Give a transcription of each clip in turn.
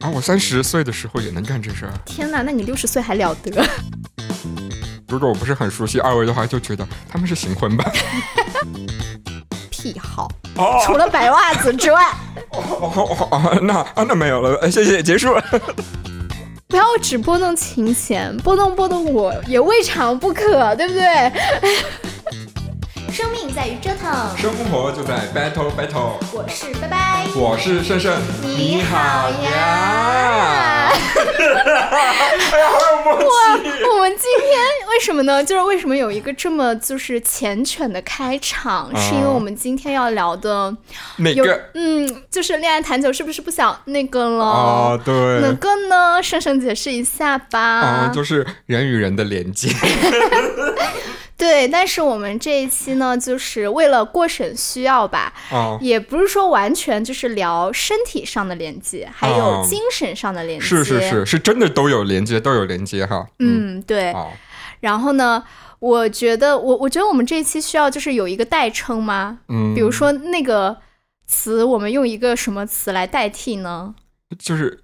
啊，我三十岁的时候也能干这事儿。天哪，那你六十岁还了得？如果我不是很熟悉二位的话，就觉得他们是行婚吧。癖好，哦除了白袜子之外，哦哦哦，那啊那没有了，呃谢谢，结束了。不要只拨弄琴弦，拨弄拨弄我也未尝不可，对不对？在于折腾，生活就在 battle battle，我是拜拜。我是胜胜，你好呀！哎呀，好有默契。我们今天为什么呢？就是为什么有一个这么就是缱绻的开场，是因为我们今天要聊的有哪个？嗯，就是恋爱谈久是不是不想那个了？啊，对，哪个呢？胜胜解释一下吧。啊，就是人与人的连接。对，但是我们这一期呢，就是为了过审需要吧，啊，也不是说完全就是聊身体上的连接，还有哦精神上的连接。是是是，是真的都有连接，都有连接哈。嗯，对。好，然后呢，我觉得我我觉得我们这一期需要就是有一个代称吗？嗯，比如说那个词，我们用一个什么词来代替呢？就是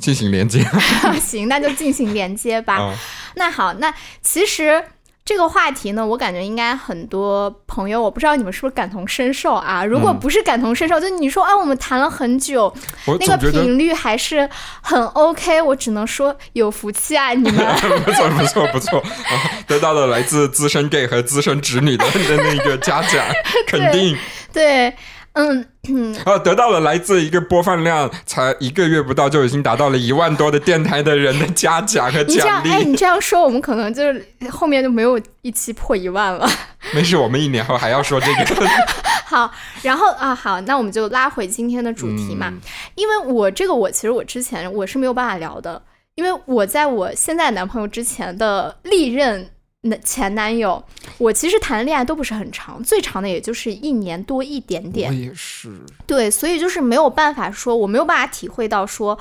进行连接 行，那就进行连接吧。啊。那好，那其实这个话题呢，我感觉应该很多朋友，我不知道你们是不是感同身受啊？如果嗯不是感同身受，就你说啊，我们谈了很久，那个频率还是很 OK，我只能说有福气啊，你们。不错不错不错，啊，得到了来自资深 gay 和资深直女的 的那个嘉奖，肯定对，嗯嗯，啊，得到了来自一个播放量才一个月不到就已经达到了一万多的电台的人的嘉奖和你这样，奖哎，励。你这样说，我们可能就是后面就没有一期破一万了。没事，我们一年后还要说这个。好，然后啊，好，那我们就拉回今天的主题嘛，嗯因为我这个我其实我之前我是没有办法聊的，因为我在我现在男朋友之前的历任男前男友，我其实谈的恋爱都不是很长，最长的也就是一年多一点我点，也是，对，所以就是没有办法说，我没有办法体会到说。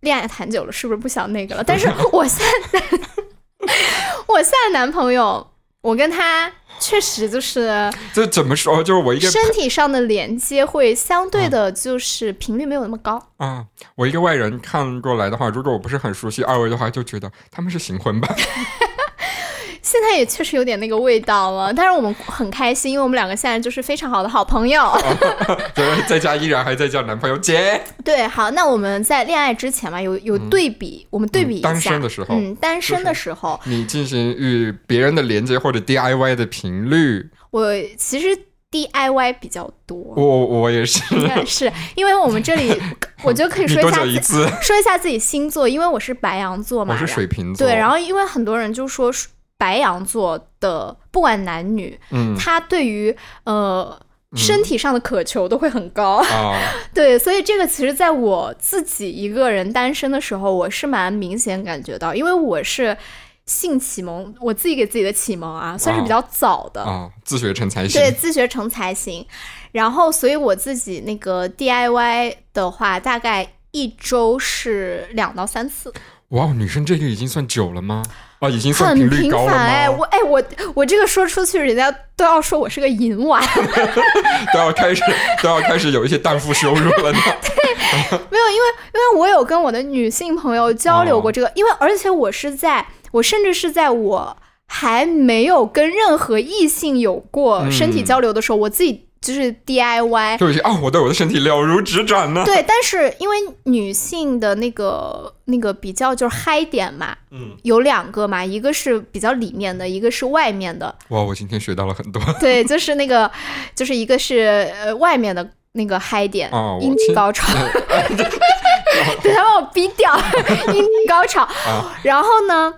恋爱谈久了，是不是不想那个了？但是 我现在，我现在男朋友，我跟他确实就是这怎么说？就是我一个身体上的连接会相对的，就是频率没有那么高。啊，我一个外人看过来的话，如果我不是很熟悉二位的话，就觉得他们是行婚吧。现在也确实有点那个味道了，但是我们很开心，因为我们两个现在就是非常好的好朋友。对，在家依然还在叫男朋友姐。对，好，那我们在恋爱之前嘛，有有对比，我们对比一下。单身的时候嗯，单身的时候，你进行与别人的连接或者 DIY 的频率，我其实 DIY 比较多。我我也是。是因为我们这里，我就可以说一下？说一下自己星座，因为我是白羊座嘛，我是水瓶座。对，然后因为很多人就说白羊座的不管男女，嗯他对于呃身体上的渴求都会很高。啊，对，所以这个其实在我自己一个人单身的时候，我是蛮明显感觉到，因为我是性启蒙，我自己给自己的启蒙啊，算是比较早的。啊，自学成才行。对，自学成才行。然后，所以我自己那个 DIY 的话，大概一周是两到三次，哇，女生这个已经算久了吗？啊，已经算很频频率高了繁哎。我哎，我我这个说出去，人家都要说我是个淫娃。都要开始都要开始有一些荡妇羞辱了呢。对没有，因为因为我有跟我的女性朋友交流过哦这个，因为而且我是在我甚至是在我还没有跟任何异性有过身体嗯交流的时候，我自己就是 DIY。就有些啊，我对我的身体了如指掌呢。对，但是因为女性的那个那个比较就是嗨点嘛，嗯，有两个嘛，一个是比较里面的，一个是外面的。哇，我今天学到了很多。对，就是那个，就是一个是呃外面的那个嗨点，阴蒂哦我亲高潮。等他把我逼掉，阴蒂高潮。啊然后呢，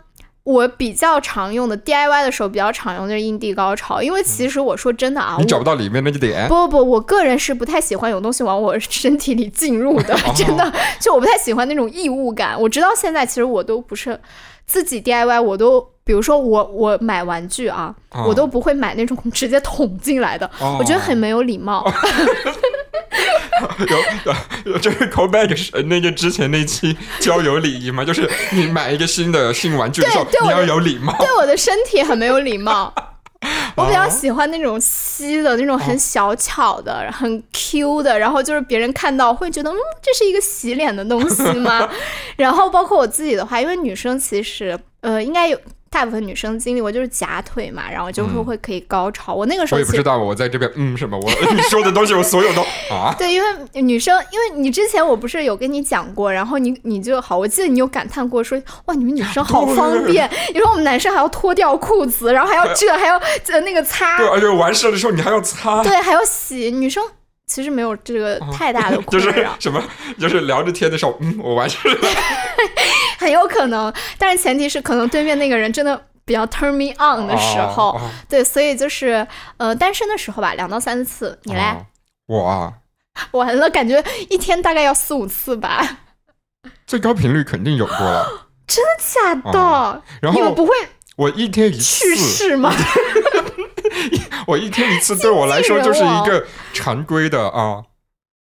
我比较常用的 DIY 的时候比较常用就是阴蒂高潮，因为其实我说真的啊，你找不到里面那个点。不不不，我个人是不太喜欢有东西往我身体里进入的，哦真的，就我不太喜欢那种异物感。我直到现在，其实我都不是自己 DIY，我都比如说我我买玩具啊，哦我都不会买那种 直接捅进来的，哦我觉得很没有礼貌。有有，就是 callback 是那个之前那期交友礼仪嘛，就是你买一个新的新玩具的时候你要有礼貌。对我的身体很没有礼貌。我比较喜欢那种稀的那种很小巧的、很 Q 的，然后就是别人看到会觉得，嗯，这是一个洗脸的东西吗？然后包括我自己的话，因为女生其实，呃，应该有。大部分女生经历过就是夹腿嘛，然后就是会可以高潮。我那个时候我也不知道，我在这边嗯什么，我 你说的东西我所有都 啊。对，因为女生，因为你之前我不是有跟你讲过，然后你你就好，我记得你有感叹过说哇，你们女生好 方便，你说我们男生还要脱掉裤子，然后还要这还要呃那个擦，对，而且完事的时候你还要擦，对，还要洗。女生其实没有这个太大的困扰，什么就是聊着天的时候，嗯，我完事了。很有可能，但是前提是可能对面那个人真的比较 turn me on 的时候，对，所以就是呃单身的时候吧，两到三次，你嘞？我啊，完了，感觉一天大概要四五次吧，最高频率肯定有过了，真的假的？然后你们不会我一天一次去世吗？我一天一次对我来说就是一个常规的啊，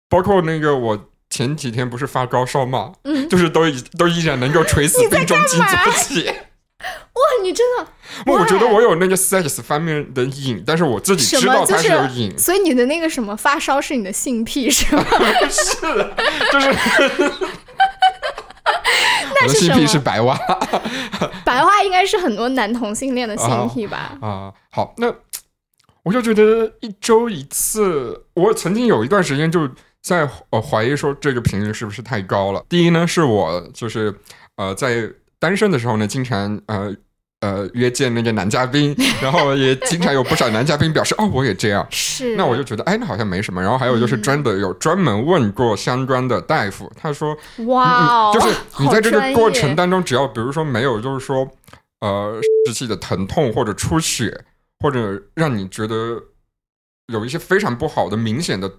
包括那个我。前几天不是发高烧吗，嗯，就是都已都依然能够垂死 病中惊坐起。哇，你真的？我觉得我有那个 sex 方面的瘾，但是我自己知道它是有瘾。所以你的那个什么发烧是你的性癖是吗？是，就是。那是性癖是白袜。白袜应该是很多男同性恋的性癖吧？啊，好，那我就觉得一周一次，我曾经有一段时间就。在呃怀疑说这个频率是不是太高了？第一呢，是我就是呃在单身的时候呢，经常呃呃约见那个男嘉宾，然后也经常有不少男嘉宾表示哦我也这样，是，那我就觉得哎那好像没什么。然后还有就是真的有专门问过相关的大夫，他说哇，就是你在这个过程当中，只要比如说没有就是说呃实际的疼痛或者出血，或者让你觉得有一些非常不好的明显的。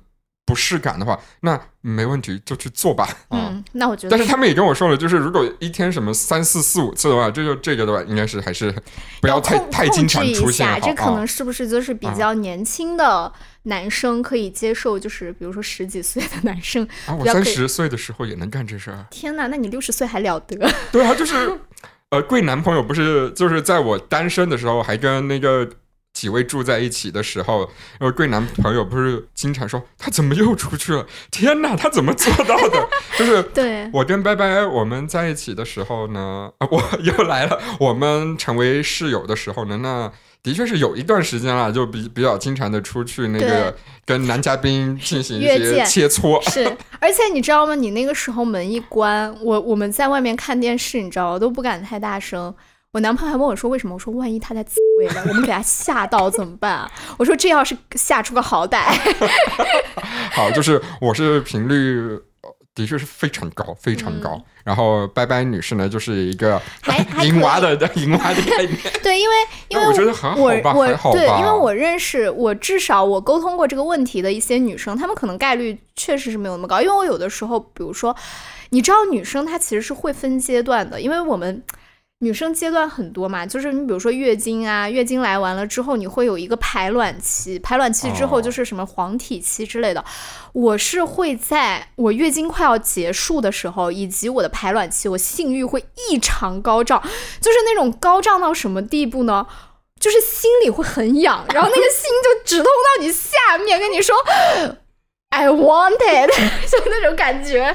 不适感的话，那没问题，就去做吧。嗯，那我觉得。但是他们也跟我说了，就是如果一天什么三四四五次的话，这就这个的话，应该是还是不要太太经常出现。这可能是不是就是比较年轻的男生可以接受？就是比如说十几岁的男生啊，我三十岁的时候也能干这事儿。天哪，那你六十岁还了得？对啊，就是呃，贵男朋友不是就是在我单身的时候还跟那个。几位住在一起的时候，然后贵男朋友不是经常说他怎么又出去了？天哪，他怎么做到的？就是对我跟拜拜我们在一起的时候呢，我又来了。我们成为室友的时候呢，那的确是有一段时间了，就比比较经常的出去那个跟男嘉宾进行一些切磋。是，而且你知道吗？你那个时候门一关，我我们在外面看电视，你知道我都不敢太大声。我男朋友还问我说：“为什么？”我说：“万一他在自慰了，我们给他吓到怎么办啊？”我说：“这要是吓出个好歹。”好，就是我是频率的确是非常高，非常高。然后拜拜女士呢，就是一个银娃 的银娃的概念。对，因为 因为我觉得很好吧，还好吧。对，因为我认识我至少我沟通过这个问题的一些女生，她们可能概率确实是没有那么高。因为我有的时候，比如说，你知道，女生她其实是会分阶段的，因为我们。女生阶段很多嘛，就是你比如说月经啊，月经来完了之后，你会有一个排卵期，排卵期之后就是什么黄体期之类的。我是会在我月经快要结束的时候，以及我的排卵期，我性欲会异常高涨，就是那种高涨到什么地步呢？就是心里会很痒，然后那个心就直通到你下面，跟你说。I want it，就那种感觉。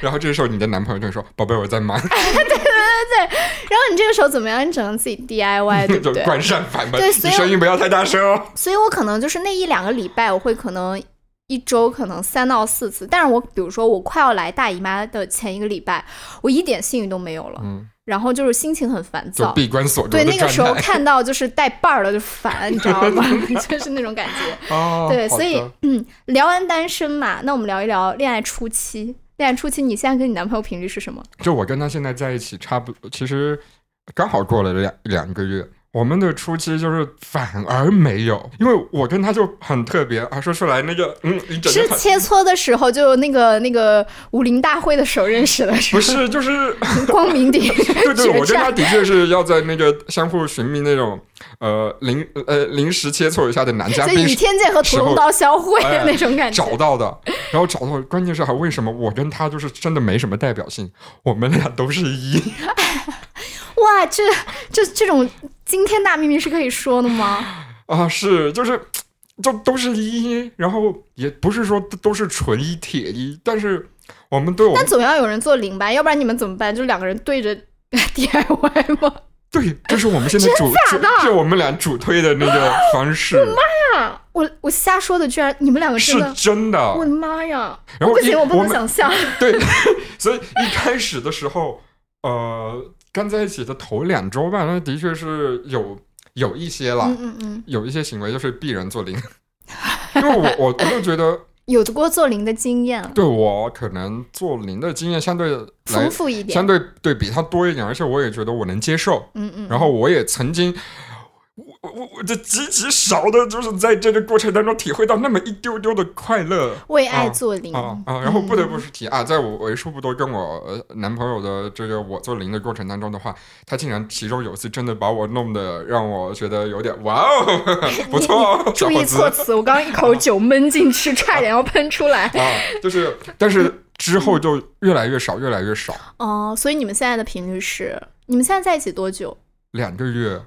然后这个时候，你的男朋友就说：“宝贝，我在忙。”对对对对。然后你这个时候怎么样？你只能自己 DIY，对不对？关上房门，你声音不要太大声哦。所以我可能就是那一两个礼拜，我会可能一周可能三到四次。但是我比如说我快要来大姨妈的前一个礼拜，我一点性欲都没有了。嗯。然后就是心情很烦躁，闭关锁对那个时候看到就是带伴儿的就烦，你知道吗？就是那种感觉。哦，对，所以嗯，聊完单身嘛，那我们聊一聊恋爱初期。恋爱初期，你现在跟你男朋友频率是什么？就我跟他现在在一起，差不多，其实刚好过了两两个月。我们的初期就是反而没有，因为我跟他就很特别啊，说出来那个嗯，是切磋的时候就那个那个武林大会的时候认识的，是不是？就是 光明顶 对对，我跟他的确是要在那个相互寻觅那种呃临呃临时切磋一下的男嘉宾，以天剑和屠龙刀相会的那种感觉找到的，然后找到，关键是还为什么我跟他就是真的没什么代表性，我们俩都是一。哇，这这这种惊天大秘密是可以说的吗？啊，是就是就都是一，然后也不是说都是纯一铁一，但是我们对我们但总要有人做零吧，要不然你们怎么办？就两个人对着 DIY 吗？对，这是我们现在主主是我们俩主推的那个方式，妈呀，我我瞎说的，居然你们两个真是的，真的。我的妈呀！然后一不行，我不能想象。对，所以一开始的时候，呃，刚在一起的头两周吧，那的确是有有一些啦，嗯嗯嗯，有一些行为就是鄙人做零，因为我我我就觉得，有过做零的经验，对我可能做零的经验相对来丰富一点相。对对比他多一点，而且我也觉得我能接受，嗯嗯，然后我也曾经。我我我这极其少的，就是在这个过程当中体会到那么一丢丢的快乐，为爱做零啊啊！然后不得嗯不是提啊，在我为数不多跟我呃男朋友的这个我做零的过程当中的话，他竟然其中有一次真的把我弄得让我觉得有点哇哦，不错哦，注意措辞，我刚刚一口酒闷进去，差点要喷出来。啊，就是但是之后就越来越少，越来越少，哦，所以你们现在的频率是，你们现在在一起多久？两个月，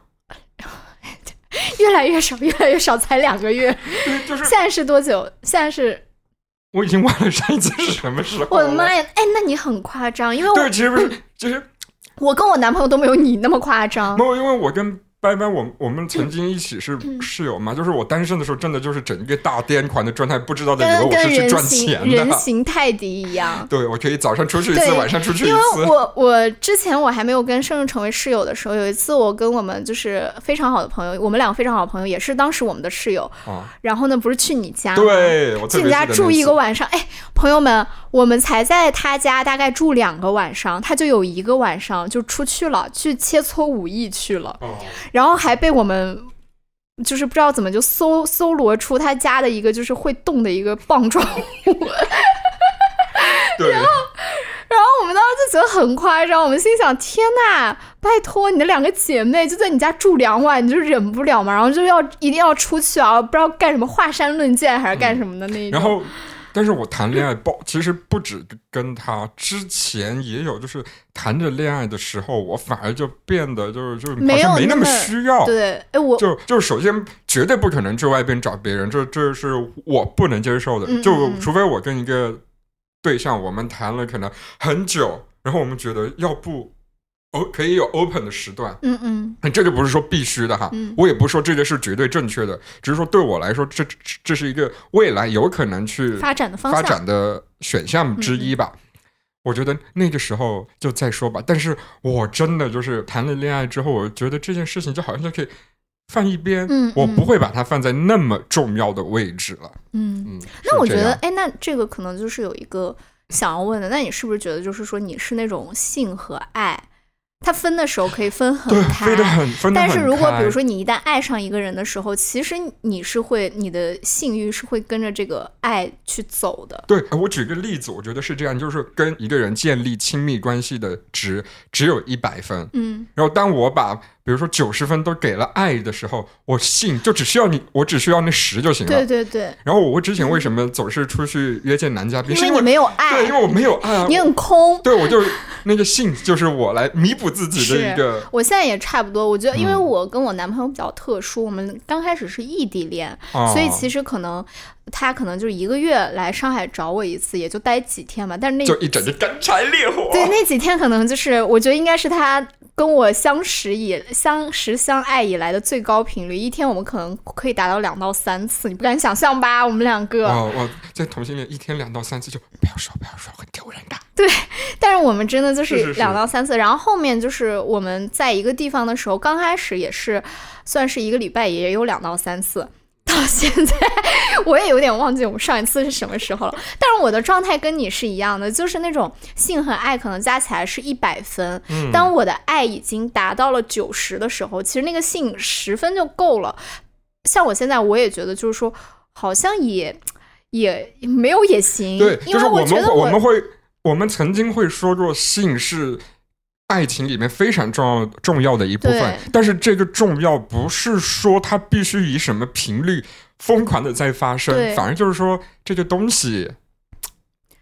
越来越少，越来越少，才两个月。就是现在是多久？现在是，我已经忘了上一次是什么时候。我的妈呀！哎，那你很夸张，因为我对，其实不是，就是我跟我男朋友都没有你那么夸张没。有，因为我跟拜拜，我我们曾经一起是嗯室友嘛，就是我单身的时候，真的就是整一个大癫狂的状态，不知道的以为跟我是去赚钱人。形泰迪一样。对，我可以早上出去一次，晚上出去一次因为。我我之前我还没有跟盛盛成为室友的时候，有一次我跟我们就是非常好的朋友，我们两个非常好的朋友，也是当时我们的室友。啊，然后呢，不是去你家？对，我去你家住一个晚上，哎，朋友们，我们才在他家大概住两个晚上，他就有一个晚上就出去了，去切磋武艺去了，哦，然后还被我们就是不知道怎么就搜搜罗出他家的一个就是会动的一个棒状物，然后，然后我们当时就觉得很夸张，我们心想：天呐，拜托你的两个姐妹就在你家住两晚，你就忍不了嘛？然后就要一定要出去啊，不知道干什么，华山论剑还是干什么的那一种。然后，但是我谈恋爱包其实不止跟他，之前也有，就是谈着恋爱的时候，我反而就变得就是就是好像没那么需要。对，哎，我就就首先绝对不可能去外边找别人，这这是我不能接受的。就嗯嗯嗯除非我跟一个对象，我们谈了可能很久，然后我们觉得要不哦可以有 open 的时段，嗯嗯这就不是说必须的哈，嗯我也不是说这个是绝对正确的，只是说对我来说，这这这是一个未来有可能去发展的方发。展的选项之一吧。我觉得那个时候就再说吧。但是我真的就是谈了恋爱之后，我觉得这件事情就好像就可以放一边，嗯嗯我不会把它放在那么重要的位置了。嗯，嗯，那我觉得，哎，那这个可能就是有一个想要问的，那你是不是觉得，就是说你是那种性和爱，它分的时候可以分很对，开，飞得很分得很但是如果比如说你一旦爱上一个人的时候，其实你是会你的性欲是会跟着这个爱去走的。对，我举个例子，我觉得是这样，就是跟一个人建立亲密关系的值只有一百分，嗯。然后当我把比如说九十分都给了爱的时候，我信就只需要你，我只需要那十就行了。对对对，然后我之前为什么总是出去约见男嘉宾？是因因为你没有爱对，因，为我没有爱啊，你很空。对我就那个信就是我来弥补自己的一个我现在也差不多，我觉得，因为嗯我跟我男朋友比较特殊，我们刚开始是异地恋，啊，所以其实可能他可能就是一个月来上海找我一次，也就待几天嘛。但是那就一整就干柴烈火。对那几天可能就是，我觉得应该是他跟我相识以相识相爱以来的最高频率，一天我们可能可以达到两到三次，你不敢想象吧？我们两个，哇，我在同性恋一天两到三次就不要说不要说，很丢人的。对 但是我们真的就是两到三次，然后后面就是我们在一个地方的时候，刚开始也是算是一个礼拜也有两到三次。到现在我也有点忘记我们上一次是什么时候了，但是我的状态跟你是一样的，就是那种性和爱可能加起来是一百分，嗯，当我的爱已经达到了九十的时候，其实那个性十分就够了。像我现在，我也觉得就是说，好像也也没有也行，对，因就是我觉得我们会我们曾经会说过性是。爱情里面非常重要重要的一部分，但是这个重要不是说它必须以什么频率疯狂的在发生，反而就是说这个东西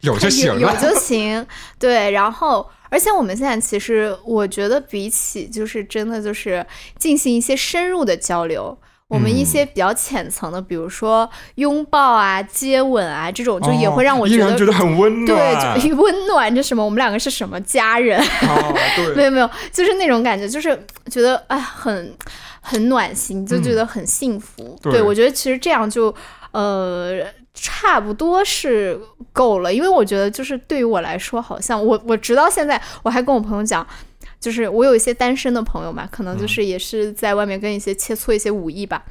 有就行 有有了。就行，对。然后，而且我们现在其实，我觉得比起就是真的就是进行一些深入的交流，我们一些比较浅层的，比如说拥抱啊、接吻啊这种，就也会让我哦依然觉得很温暖。对，就 温暖这什么？我们两个是什么家人？哦，没，有没有，就是那种感觉，就是觉得哎，很很暖心，就觉得很幸福。嗯对我觉得其实这样就呃差不多是够了，因为我觉得就是对于我来说，好像我我直到现在我还跟我朋友讲。就是我有一些单身的朋友嘛，可能嗯就是也是在外面跟一些切磋一些武艺吧。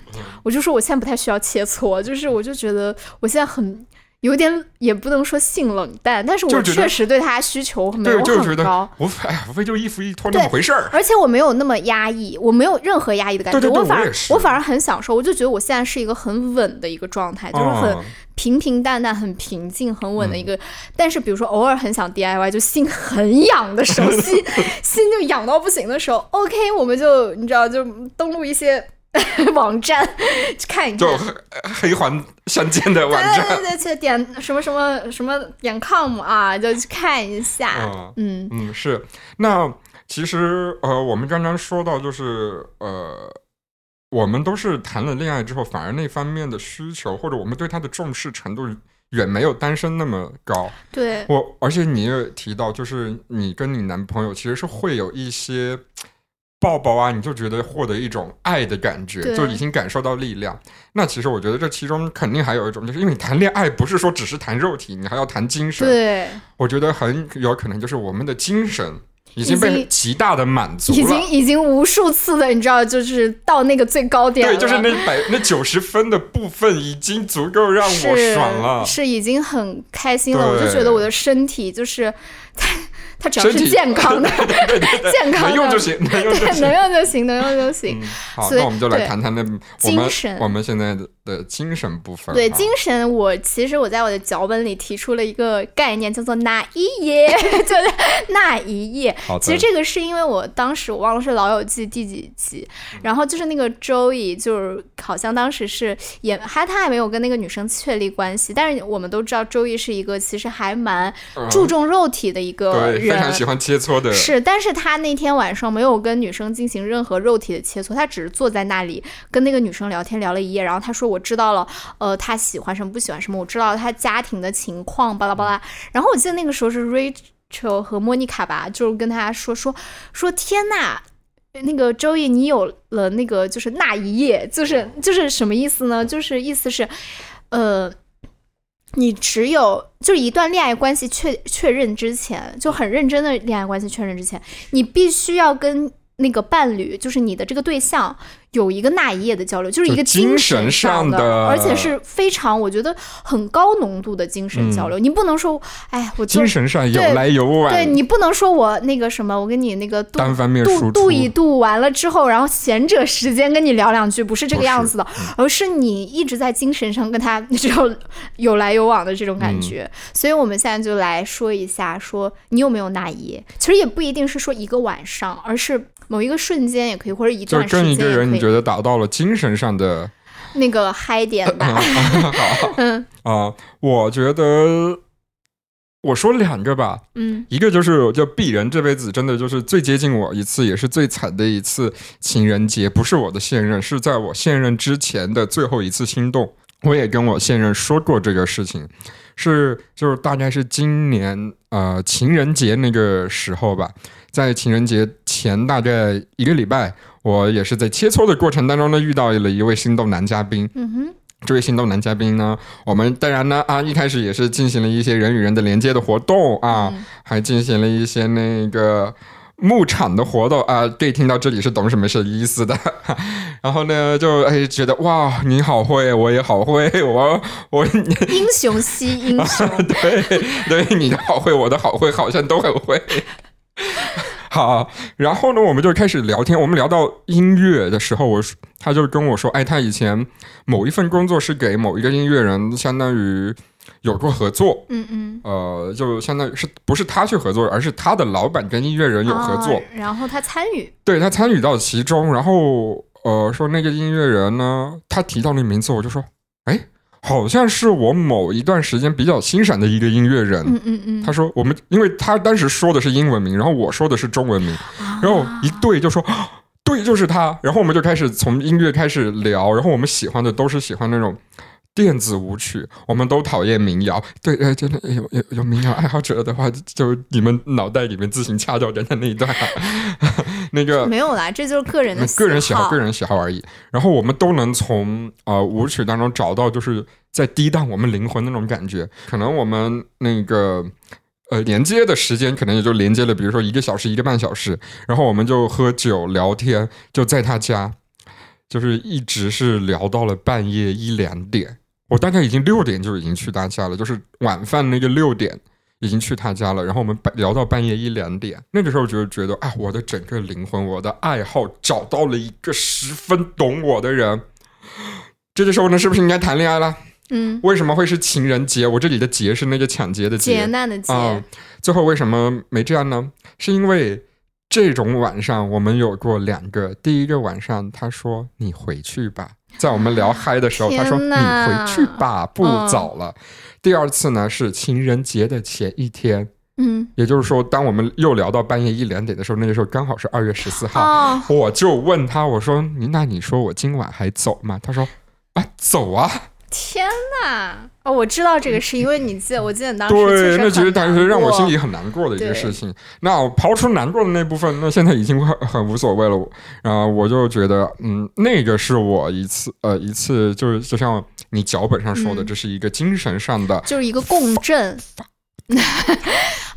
我就说我现在不太需要切磋，就是我就觉得我现在很有点也不能说性冷淡，但是我确实对他需求没有对，就是觉得很高。无非哎呀，无非就是衣服一脱那么回事儿。而且我没有那么压抑，我没有任何压抑的感觉，对对对我反而我反而很享受，我就觉得我现在是一个很稳的一个状态，就是很哦平平淡淡、很平静、很稳的嗯一个。但是比如说偶尔很想 DIY，就心很痒的时候，心 心就痒到不行的时候，OK，我们就你知道就登录一些 网站去看一看就。黑黑环相间的网对站。对对，去点什么什么什么点 com 啊，就去看一下。嗯嗯嗯，是。那其实呃，我们刚刚说到，就是呃，我们都是谈了恋爱之后，反而那方面的需求或者我们对他的重视程度远没有单身那么高。对我而且你也提到，就是你跟你男朋友其实是会有一些。抱抱啊，你就觉得获得一种爱的感觉，就已经感受到力量。那其实我觉得这其中肯定还有一种，就是因为你谈恋爱不是说只是谈肉体，你还要谈精神。对，我觉得很有可能就是我们的精神已经被极大的满足已经了。已经无数次的，你知道，就是到那个最高点了。对，就是那百那九十分的部分已经足够让我爽了。是已经很开心了。我就觉得我的身体就是它，只要是健康的，对对对，健康的能用就行，能用就对，行。能用就行，能用就行。嗯，好，那我们就来谈谈那我们精神我们现在的的精神部分。对啊精神，我其实我在我的脚本里提出了一个概念，叫做那一页，就是那一页。其实这个是因为我当时我忘了是《老友记》第几集，嗯然后就是那个周易，就是好像当时是也还他还没有跟那个女生确立关系，但是我们都知道周易是一个其实还蛮嗯注重肉体的一个对非常。喜欢切磋的，是，但是他那天晚上没有跟女生进行任何肉体的切磋，他只是坐在那里跟那个女生聊天聊了一夜，然后他说我知道了，呃，他喜欢什么不喜欢什么，我知道他家庭的情况，巴拉巴拉。然后我记得那个时候是 Rachel 和莫妮卡吧，就是跟他说说说天呐。那个周易，你有了那个就是那一夜，就是就是什么意思呢？就是意思是，呃，你只有就是一段恋爱关系确确认之前，就很认真的恋爱关系确认之前，你必须要跟那个伴侣，就是你的这个对象，有一个那一夜的交流，就是一个精神神上上的而且是非常我觉得很高浓度的精神交流。你不能说，哎，我精神上有对来有往，对你不能说我那个什么，我跟你那个度单方面度输出度一度完了之后，然后闲着时间跟你聊两句，不是这个样子的，嗯而是你一直在精神上跟他这种有来有往的这种感嗯觉。所以我们现在就来说一下，说你有没有那一夜？其实也不一定是说一个晚上，而是某一个瞬间也可以，或者一段时间也可以。你觉得达到了精神上的那个嗨点吧，嗯。啊、我觉得我说两个吧，嗯。一个就是就鄙人这辈子真的就是最接近我一次，也是最惨的一次情人节，不是我的现任，是在我现任之前的最后一次心动。我也跟我现任说过这个事情，是就是大概是今年呃情人节那个时候吧，在情人节前大概一个礼拜，我也是在切磋的过程当中呢，遇到了一位心动男嘉宾。嗯哼，这位心动男嘉宾呢，我们当然呢啊，一开始也是进行了一些人与人的连接的活动啊，嗯还进行了一些那个牧场的活动啊。对，听到这里是懂什么是意思的。然后呢，就哎觉得哇，你好会，我也好会，我我英雄惜英雄，对对，你的好会，我的好会，好像都很会。好，然后呢，我们就开始聊天。我们聊到音乐的时候，我说他就跟我说，哎，他以前某一份工作是给某一个音乐人，相当于有过合作，嗯嗯。呃，就相当于是不是他去合作，而是他的老板跟音乐人有合作，哦然后他参与，对他参与到其中。然后呃，说那个音乐人呢，他提到那名字，我就说，哎，好像是我某一段时间比较欣赏的一个音乐人。嗯嗯嗯，他说我们，因为他当时说的是英文名，然后我说的是中文名，啊然后一对就说，啊 对，就是他。然后我们就开始从音乐开始聊，然后我们喜欢的都是喜欢那种电子舞曲，我们都讨厌民谣。对，呃，真的有有有民谣爱好者的话，就你们脑袋里面自行掐掉人家那一段。那个没有啦，这就是个人的个人喜好，个人喜好而已。然后我们都能从呃舞曲当中找到，就是在涤荡我们灵魂那种感觉。可能我们那个呃连接的时间，可能也就连接了，比如说一个小时、一个半小时。然后我们就喝酒聊天，就在他家，就是一直是聊到了半夜一两点。我大概已经六点就已经去他家了，就是晚饭那个六点。已经去他家了，然后我们聊到半夜一两点。那个时候就觉得啊，我的整个灵魂，我的爱好找到了一个十分懂我的人。这个时候呢，是不是应该谈恋爱了？嗯。为什么会是情人节？我这里的劫是那个抢劫的劫，劫难的劫。最后为什么没这样呢？是因为这种晚上我们有过两个。第一个晚上，他说你回去吧，在我们聊嗨的时候，他说你回去吧，不早了。第二次呢是情人节的前一天，嗯，也就是说，当我们又聊到半夜一两点的时候，那个时候刚好是二月十四号，我就问他，我说你那你说我今晚还走吗？他说啊，走啊。天呐！哦，我知道这个是因为你记得，我记得当时对，那其实当时让我心里很难过的一个事情。那我刨除难过的那部分，那现在已经很很无所谓了。然后我就觉得，嗯，那个是我一次呃一次，就是就像你脚本上说的，这是一个精神上的，就是一个共振。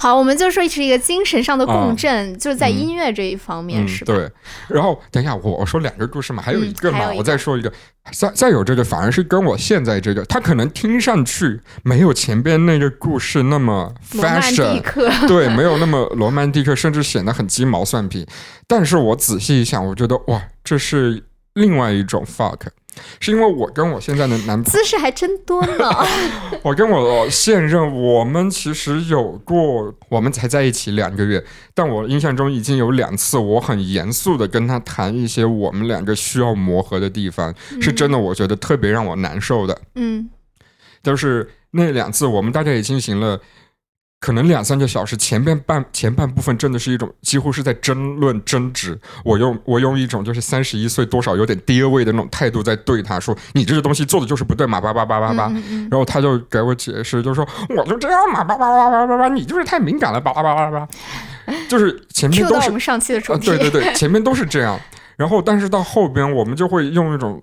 好，我们就说是一个精神上的共振，就是在音乐这一方面，是吧？对。然后等一下，我我说两个故事嘛，还有一个嘛，我再说一个。再再有这个，反而是跟我现在这个，他可能听上去没有前边那个故事那么 fashion，对，没有那么罗曼蒂克，甚至显得很鸡毛蒜皮。但是我仔细一想，我觉得哇，这是另外一种 fuck。是因为我跟我现在的男姿势还真多呢。我跟我现任，我们其实有过，我们才在一起两个月，但我印象中已经有两次，我很严肃的跟他谈一些我们两个需要磨合的地方，是真的，我觉得特别让我难受的。嗯，都是那两次，我们大概也进行了。可能两三个小时，前面半前半部分真的是一种几乎是在争论争执。我用我用一种就是三十一岁多少有点爹味的那种态度在对他说：“你这个东西做的就是不对嘛，叭叭叭叭叭。”然后他就给我解释，就说：“我就这样嘛，叭叭叭叭叭叭，你就是太敏感了，叭叭叭叭叭。”就是前面都是我们上期的主题，对对对，前面都是这样。然后但是到后边我们就会用一种。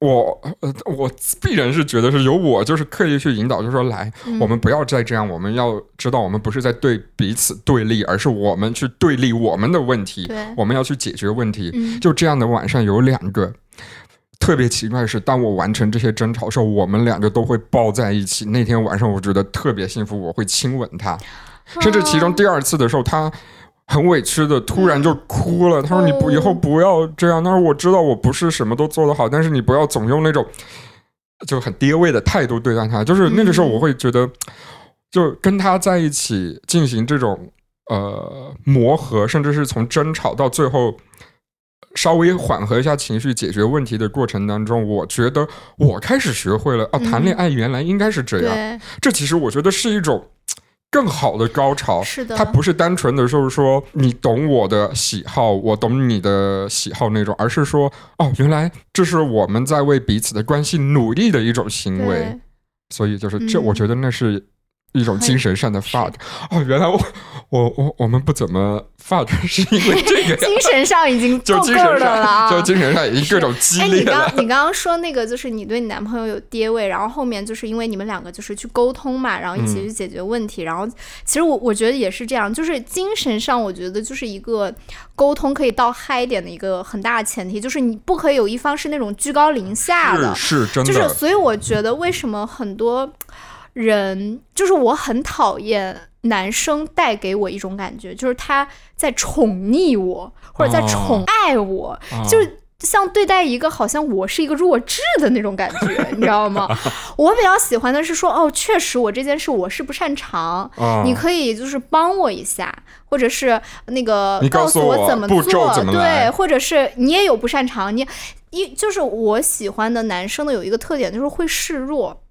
我呃，我必然是觉得是由我就是刻意去引导，就说来，我们不要再这样，我们要知道，我们不是在对彼此对立，而是我们去对立我们的问题，我们要去解决问题。就这样的晚上有两个，特别奇怪的是，当我完成这些争吵的时候，我们两个都会抱在一起。那天晚上我觉得特别幸福，我会亲吻他，甚至其中第二次的时候，他。很委屈的，突然就哭了。他说：“你不以后不要这样。”他说：“我知道我不是什么都做得好，但是你不要总用那种就很爹味的态度对待他。”就是那个时候，我会觉得，就跟他在一起进行这种呃磨合，甚至是从争吵到最后稍微缓和一下情绪、解决问题的过程当中，我觉得我开始学会了啊，谈恋爱原来应该是这样。这其实我觉得是一种。更好的高潮，是的，它不是单纯的，就是说你懂我的喜好，我懂你的喜好那种，而是说，哦，原来这是我们在为彼此的关系努力的一种行为，所以就是这，我觉得那是。一种精神上的 fuck 哦，原来我我我我们不怎么 fuck 是因为这个，精神上已经 够够的了，就精神上已经各种激烈了。你刚你刚刚说那个就是你对你男朋友有爹味，然后后面就是因为你们两个就是去沟通嘛，然后一起去解决问题，然后其实我我觉得也是这样，就是精神上我觉得就是一个沟通可以到嗨点的一个很大的前提，就是你不可以有一方是那种居高临下的，是真的，就是所以我觉得为什么很多。人就是我很讨厌男生带给我一种感觉，就是他在宠溺我或者在宠爱我，就像对待一个好像我是一个弱智的那种感觉，你知道吗？我比较喜欢的是说，哦，确实我这件事我是不擅长，你可以就是帮我一下，或者是那个告诉我怎么做，对，或者是你也有不擅长，你一就是我喜欢的男生的有一个特点就是会示弱。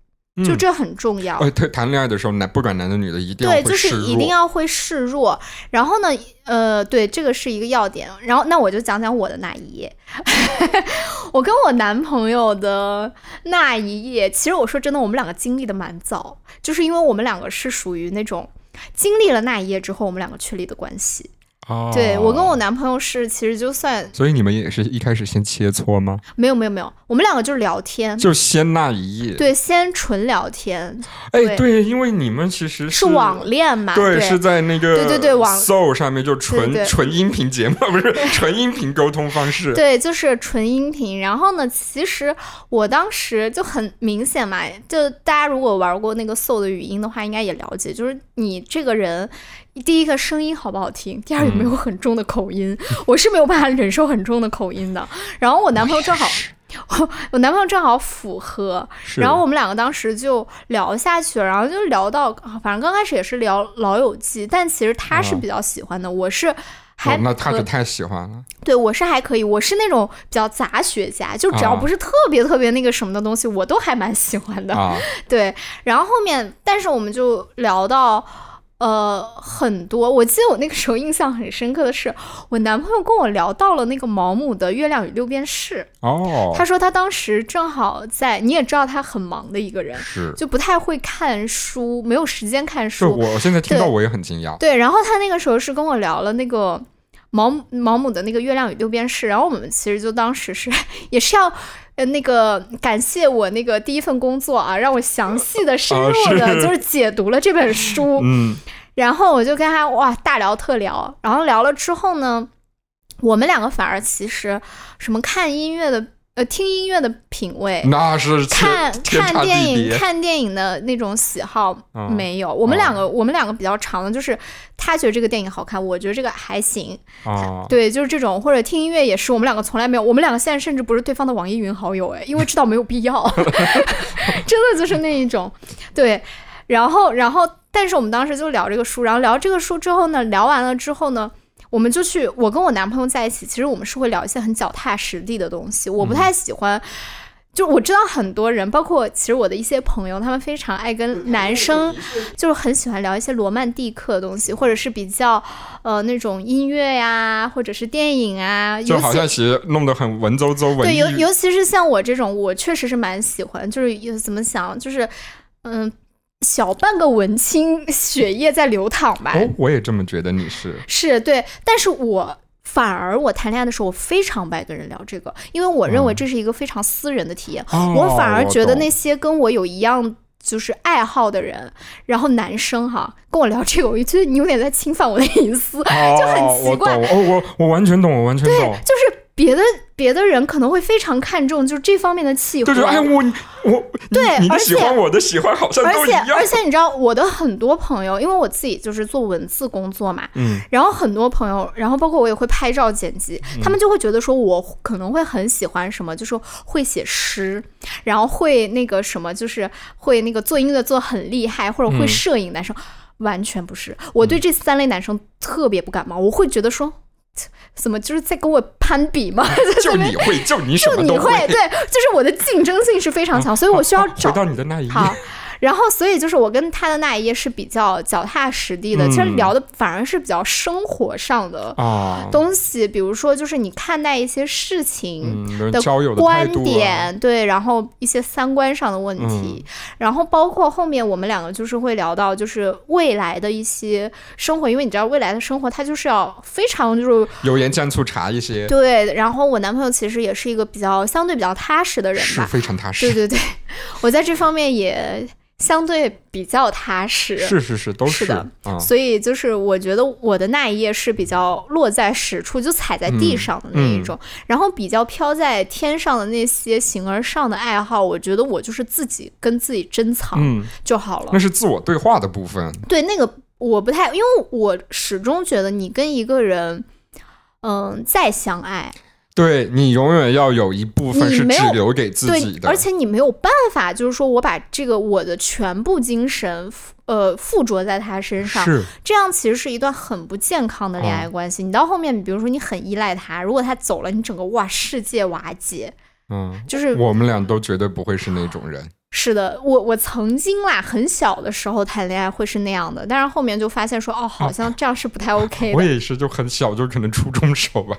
嗯就这很重要。哎，谈谈恋爱的时候，男不管男的女的，一定要对，就是一定。要会示弱。然后呢，呃，对，这个是一个要点。然后，那我就讲讲我的那一页。我跟我男朋友的那一夜，其实我说真的，我们两个经历的蛮早，就是因为我们两个是属于那种经历了那一夜之后，我们两个确立的关系。哦对我跟我男朋友是，其实就算所以你们也是一开始先切磋吗？没有没有没有，我们两个就是聊天。就先那一夜。，对，先纯聊天，哎，对对，因为你们其实是网恋嘛？对，是在那个对对对网 Soul 上面就纯纯音频节目，不是 纯音频沟通方式。对，就是纯音频。然后呢，其实我当时就很明显嘛，就大家如果玩过那个 Soul 的语音的话，应该也了解，就是你这个人。第一个声音好不好听，第二有没有很重的口音，我是没有办法忍受很重的口音的。然后我男朋友正好，我 我男朋友正好符合，然后我们两个当时就聊下去了，然后就聊到，啊反正刚开始也是聊《老友记》，但其实他是哦比较喜欢的，我是还哦，那他可是太喜欢了。对我是还可以，我是那种比较杂学家，就只要啊不是特别特别那个什么的东西，我都还蛮喜欢的。啊，对，然后后面，但是我们就聊到。呃，很多，我记得我那个时候印象很深刻的是，我男朋友跟我聊到了那个毛姆的《月亮与六便士》，哦，他说他当时正好在，你也知道他很忙的一个人，是，就不太会看书，没有时间看是书。我现在听到我也很惊讶。对，然后他那个时候是跟我聊了那个毛毛姆的那个《月亮与六便士》，然后我们其实就当时是 也是要。呃，那个感谢我那个第一份工作啊，让我详细的、深哦入的，就是解读了这本书。嗯，然后我就跟他哇大聊特聊，然后聊了之后呢，我们两个反而其实什么看音乐的呃听音乐的品味，那是看看电影。看电影的那种喜好嗯没有。我们两个我们两个比较长的就是他觉得这个电影好看，我觉得这个还行。啊，对，就是这种或者听音乐也是，我们两个从来没有，我们两个现在甚至不是对方的网易云好友哎，因为知道没有必要，真的就是那一种。对，然后然后但是我们当时就聊这个书，然后聊这个书之后呢，聊完了之后呢。我们就去，我跟我男朋友在一起，其实我们是会聊一些很脚踏实地的东西。我不太喜欢，就我知道很多人，包括其实我的一些朋友，他们非常爱跟男生，就是很喜欢聊一些罗曼蒂克的东西，或者是比较呃那种音乐呀，或者是电影啊，就好像其实弄得很文绉绉文对，尤尤其是像我这种，我确实是蛮喜欢，就是有怎么想，就是嗯，小半个文青血液在流淌吧。哦，我也这么觉得，你是是对，但是我反而我谈恋爱的时候，我非常不爱跟人聊这个，因为我认为嗯这是一个非常私人的体验。哦我反而觉得那些跟我有一样。就是爱好的人，然后男生哈跟我聊这个，我就觉得你有点在侵犯我的隐私，就很奇怪。哦、我我我完全懂，我完全懂。就是别的别的人可能会非常看重就是这方面的契合，就是哎，我我对而且你喜欢我的喜欢好像而且都一样。而且你知道，我的很多朋友，因为我自己就是做文字工作嘛，嗯，然后很多朋友，然后包括我也会拍照剪辑，嗯他们就会觉得说我可能会很喜欢什么，就是会写诗，然后会那个什么，就是会那个做音乐做很厉害，或者会嗯摄影男生，完全不是。我对这三类男生特别不感冒，我会觉得说。怎么就是在跟我攀比吗？就你会，就你什就么都你会，对，就是我的竞争性是非常强，所以我需要回到你的那一页。好，然后所以就是我跟他的那一页是比较脚踏实地的，其实嗯聊的反而是比较生活上的啊，东西，比如说就是你看待一些事情。嗯，的观点对，然后一些三观上的问题，嗯然后包括后面我们两个就是会聊到就是未来的一些生活，因为你知道未来的生活它就是要非常就是油盐酱醋茶一些，对，然后我男朋友其实也是一个比较相对比较踏实的人是吧，非常踏实。对对对，我在这方面也相对比较踏实。是是是，都是的啊。所以就是我觉得我的那一页是比较落在实处，就踩在地上的那一种，然后比较飘在天上的那些形而上的爱好，我觉得我就是自己跟自己珍藏嗯，就好了。那是自我对话的部分。对那个我不太，因为我始终觉得你跟一个人，嗯，再相爱，对你永远要有一部分是只留给自己对，的，而且你没有办法，就是说我把这个我的全部精神，呃，附着在他身上，是这样其实是一段很不健康的恋爱关系。你到后面，比如说你很依赖他，如果他走了，你整个哇世界瓦解，嗯，就是我们俩都绝对不会是那种人。是的，我我曾经啦，很小的时候谈恋爱会是那样的，但是后面就发现说，哦，好像这样是不太 OK 的。我也是，就很小，就可能初中时候吧。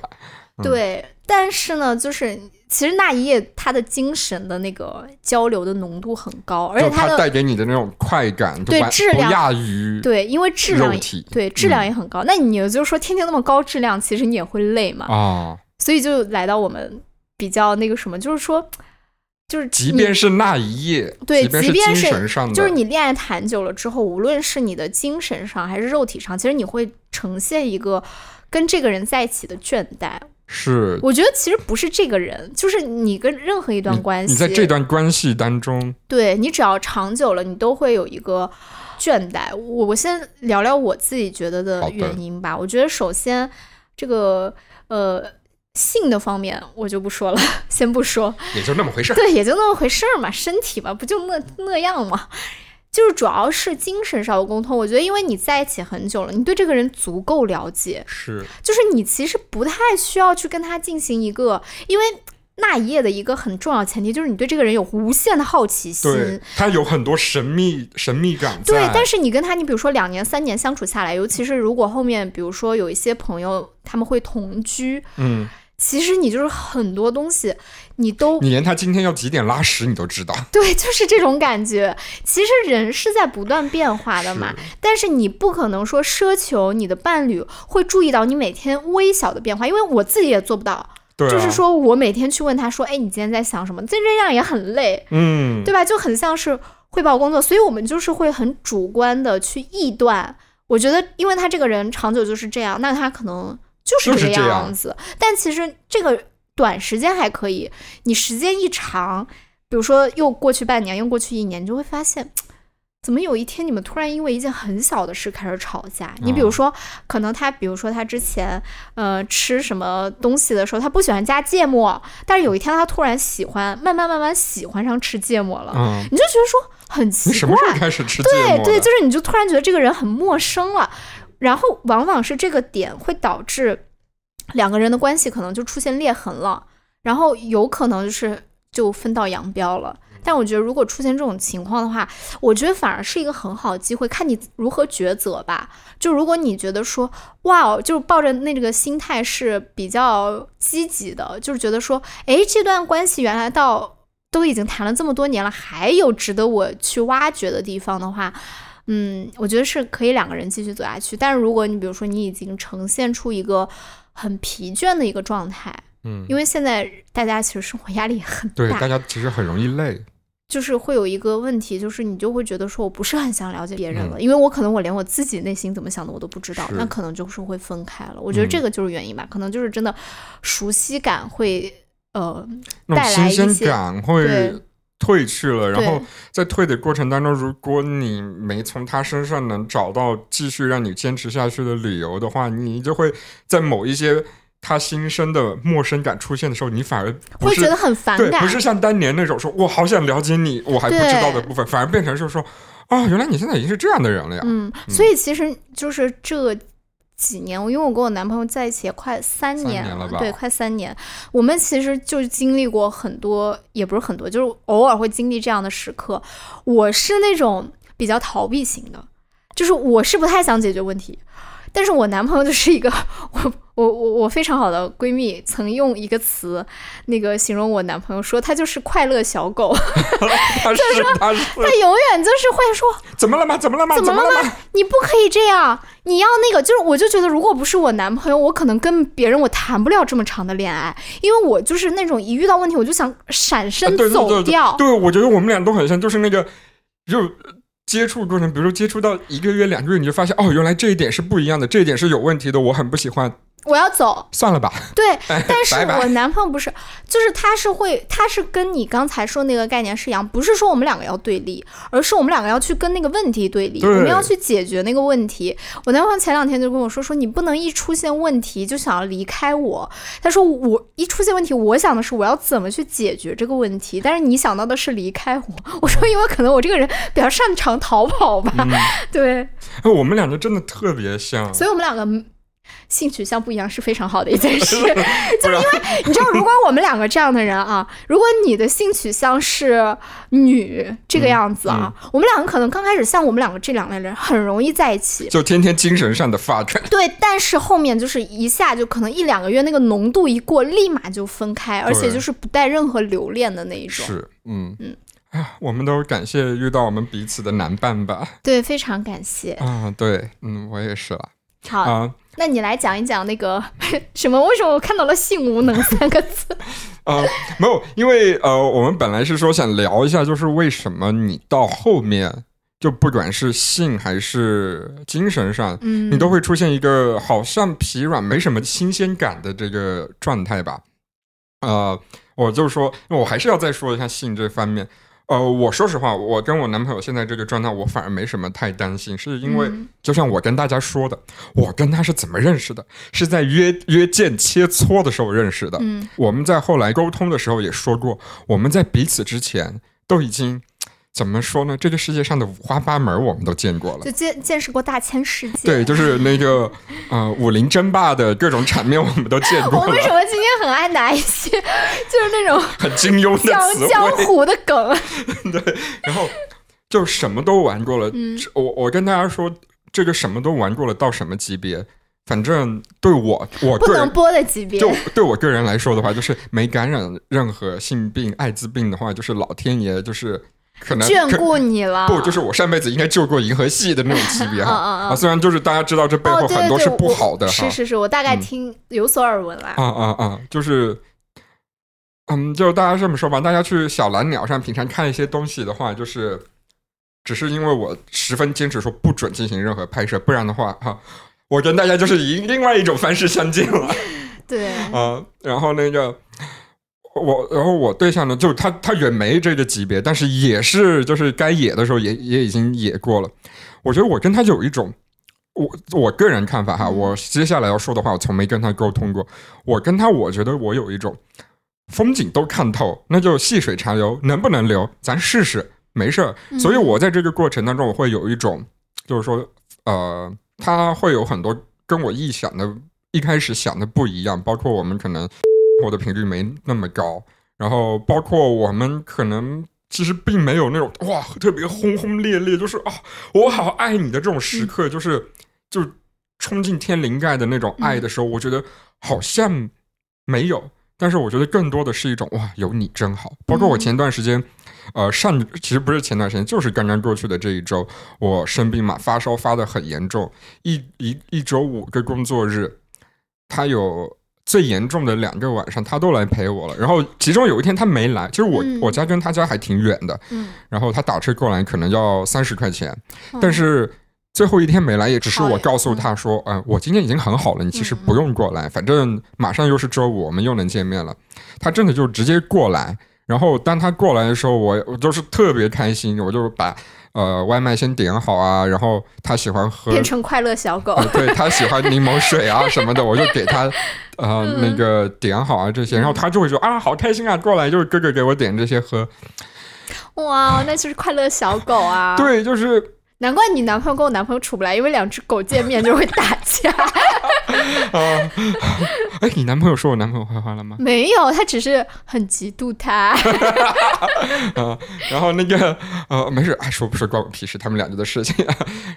嗯对，但是呢，就是其实那一夜他的精神的那个交流的浓度很高，而且就它的带给你的那种快感，对质量不亚于对，因为质量对质量嗯也很高。那你就是说天天那么高质量，其实你也会累嘛。啊。所以就来到我们比较那个什么，就是说，就是即便是那一夜，对即便是神上的，就是你恋爱谈久了之后，无论是你的精神上还是肉体上，其实你会呈现一个跟这个人在一起的倦怠。是我觉得其实不是这个人，就是你跟任何一段关系，你在这段关系当中，对你只要长久了，你都会有一个倦怠。我我先聊聊我自己觉得的原因吧。我觉得首先这个呃性的方面我就不说了，先不说。也就那么回事儿。对，也就那么回事儿嘛，身体嘛，不就那那样嘛。就是主要是精神上的沟通，我觉得因为你在一起很久了，你对这个人足够了解，是就是你其实不太需要去跟他进行一个，因为那一夜的一个很重要前提就是你对这个人有无限的好奇心。对，它有很多神秘神秘感。对，但是你跟他，你比如说两年、三年相处下来，尤其是如果后面，比如说有一些朋友他们会同居，嗯，其实你就是很多东西你都你连他今天要几点拉屎你都知道。对，就是这种感觉。其实人是在不断变化的嘛，但是你不可能说奢求你的伴侣会注意到你每天微小的变化，因为我自己也做不到。对、啊，就是，说我每天去问他说：“哎，你今天在想什么？”这这样也很累，嗯，对吧？就很像是汇报工作，所以我们就是会很主观的去臆断。我觉得，因为他这个人长久就是这样，那他可能就是这个样子。但其实这个短时间还可以，你时间一长，比如说又过去半年，又过去一年，你就会发现。怎么有一天你们突然因为一件很小的事开始吵架？你比如说，可能他，比如说他之前，呃，吃什么东西的时候，他不喜欢加芥末，但是有一天他突然喜欢，慢慢慢慢喜欢上吃芥末了，嗯，你就觉得说很奇怪你什么，时候开始吃芥末？对对，就是你就突然觉得这个人很陌生了，然后往往是这个点会导致两个人的关系可能就出现裂痕了，然后有可能就是就分道扬镳了。但我觉得，如果出现这种情况的话，我觉得反而是一个很好的机会，看你如何抉择吧。就如果你觉得说，哇哦，就是抱着那个心态是比较积极的，就是觉得说，诶，这段关系原来到都已经谈了这么多年了，还有值得我去挖掘的地方的话，嗯，我觉得是可以两个人继续走下去。但是如果你比如说你已经呈现出一个很疲倦的一个状态，嗯，因为现在大家其实生活压力也很对，大大，家其实很容易累。就是会有一个问题，就是你就会觉得说我不是很想了解别人了，嗯因为我可能我连我自己内心怎么想的我都不知道，那可能就是会分开了。我觉得这嗯个就是原因吧，可能就是真的熟悉感会呃带种新鲜来一些感会对褪去了，然后在退的过程当中，如果你没从他身上能找到继续让你坚持下去的理由的话，你就会在某一些他新生的陌生感出现的时候，你反而会觉得很反对，感，不是像当年那种说我好想了解你，我还不知道的部分，反而变成就是说，哦，原来你现在已经是这样的人了呀。嗯，所以其实就是这几年，我因为我跟我男朋友在一起也快三年了吧对，快三年。我们其实就经历过很多，也不是很多，就是偶尔会经历这样的时刻。我是那种比较逃避型的，就是我是不太想解决问题。但是我男朋友就是一个 我我我我非常好的闺蜜，曾用一个词那个形容我男朋友说他就是快乐小狗，他是他是他永远就是会说怎么了吗？怎么了吗？怎么了吗？你不可以这样，你要那个，就是我就觉得，如果不是我男朋友，我可能跟别人我谈不了这么长的恋爱，因为我就是那种一遇到问题我就想闪啊身对对对走掉。对，我觉得我们俩都很像，就是那个就。接触过程，比如说接触到一个月、两个月，你就发现哦，原来这一点是不一样的，这一点是有问题的，我很不喜欢，我要走，算了吧。对，但是我男朋友不是，就是他是会，他是跟你刚才说那个概念是一样，不是说我们两个要对立，而是我们两个要去跟那个问题对立，对我们要去解决那个问题。我男朋友前两天就跟我说，说你不能一出现问题就想要离开我。他说我一出现问题，我想的是我要怎么去解决这个问题，但是你想到的是离开我。我说因为可能我这个人比较擅长逃跑吧，嗯 对，哎我们两个真的特别像，所以我们两个性取向不一样是非常好的一件事，就是因为你知道，如果我们两个这样的人啊，如果你的性取向是女这个样子啊，我们两个可能刚开始像我们两个这两类人很容易在一起，就天天精神上的发展。对，但是后面就是一下就可能一两个月那个浓度一过，立马就分开，而且就是不带任何留恋的那一种。是，嗯嗯，哎呀，我们都感谢遇到我们彼此的男伴吧。对，非常感谢。啊，对，嗯，我也是了。好啊。那你来讲一讲那个 什么？为什么我看到了“性无能”三个字？呃，没有，因为呃，我们本来是说想聊一下，就是为什么你到后面就不管是性还是精神上，嗯，你都会出现一个好像疲软、没什么新鲜感的这个状态吧？呃，我就说，我还是要再说一下性这方面。呃，我说实话，我跟我男朋友现在这个状态，我反而没什么太担心，是因为就像我跟大家说的，我跟他是怎么认识的？是在约约见切磋的时候认识的。嗯，我们在后来沟通的时候也说过，我们在彼此之前都已经。怎么说呢？这个世界上的五花八门，我们都见过了，就见见识过大千世界。对，就是那个呃，武林争霸的各种场面，我们都见过。我为什么今天很爱拿一些 就是那种很金庸的江江湖的梗？对，然后就什么都玩过了。嗯，我我跟大家说，这个什么都玩过了，到什么级别？反正对我我不能播的级别，就对我个人来说的话，就是没感染任何性病、艾滋病的话，就是老天爷就是。可能眷顾你了，不就是我上辈子应该救过银河系的那种级别哈 啊！虽然就是大家知道这背后很多是不好的，是是是，我大概听有所耳闻啦。啊啊啊！就是，嗯，就大家这么说吧，大家去小蓝鸟上平常看一些东西的话，就是只是因为我十分坚持说不准进行任何拍摄，不然的话哈，我跟大家就是以另外一种方式相见了。对啊，然后那个。我然后我对象呢，就他他远没这个级别，但是也是就是该野的时候也也已经野过了。我觉得我跟他就有一种，我我个人看法哈，我接下来要说的话，我从没跟他沟通过。我跟他，我觉得我有一种风景都看透，那就细水长流，能不能留，咱试试，没事儿。所以我在这个过程当中，我会有一种，就是说，呃，他会有很多跟我臆想的，一开始想的不一样，包括我们可能。我的频率没那么高，然后包括我们可能其实并没有那种哇特别轰轰烈烈，就是啊我好爱你的这种时刻，就是就冲进天灵盖的那种爱的时候，我觉得好像没有。但是我觉得更多的是一种哇有你真好。包括我前段时间，呃上其实不是前段时间，就是刚刚过去的这一周，我生病嘛，发烧发的很严重，一一一周五个工作日，他有。最严重的两个晚上，他都来陪我了。然后其中有一天他没来，其实我我家跟他家还挺远的。嗯，然后他打车过来可能要三十块钱，但是最后一天没来，也只是我告诉他说，嗯，我今天已经很好了，你其实不用过来，反正马上又是周五，我们又能见面了。他真的就直接过来。然后当他过来的时候，我我就是特别开心，我就把。呃，外卖先点好啊，然后他喜欢喝，变成快乐小狗。对他喜欢柠檬水啊什么的，我就给他 呃那个点好啊这些，然后他就会说啊好开心啊，过来就是哥哥给我点这些喝。哇，那就是快乐小狗啊！对，就是。难怪你男朋友跟我男朋友处不来，因为两只狗见面就会打架。啊 哎，你男朋友说我男朋友坏话了吗？没有，他只是很嫉妒他。啊，然后那个呃，没事，哎说不说关我屁事，他们两个的事情。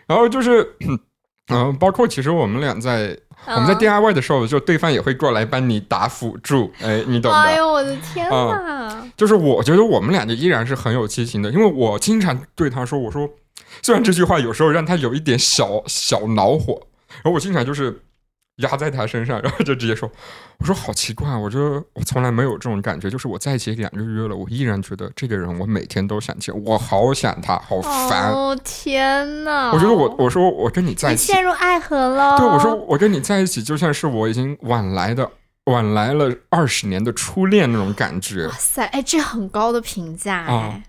然后就是，嗯，包括其实我们俩在我们在 DIY 的时候，就对方也会过来帮你打辅助，哎，你懂的。哎呦，我的天哪！就是我觉得我们俩就依然是很有激情的，因为我经常对他说，我说。虽然这句话有时候让他有一点小小恼火，然后我经常就是压在他身上，然后就直接说：“我说好奇怪，我觉得我从来没有这种感觉，就是我在一起两个月了，我依然觉得这个人我每天都想见，我好想他，好烦。”哦天哪！我觉得我我说我跟你在一起陷入爱河了。对，我说我跟你在一起就像是我已经晚来的晚来了二十年的初恋那种感觉。哇塞，哎，这很高的评价哎。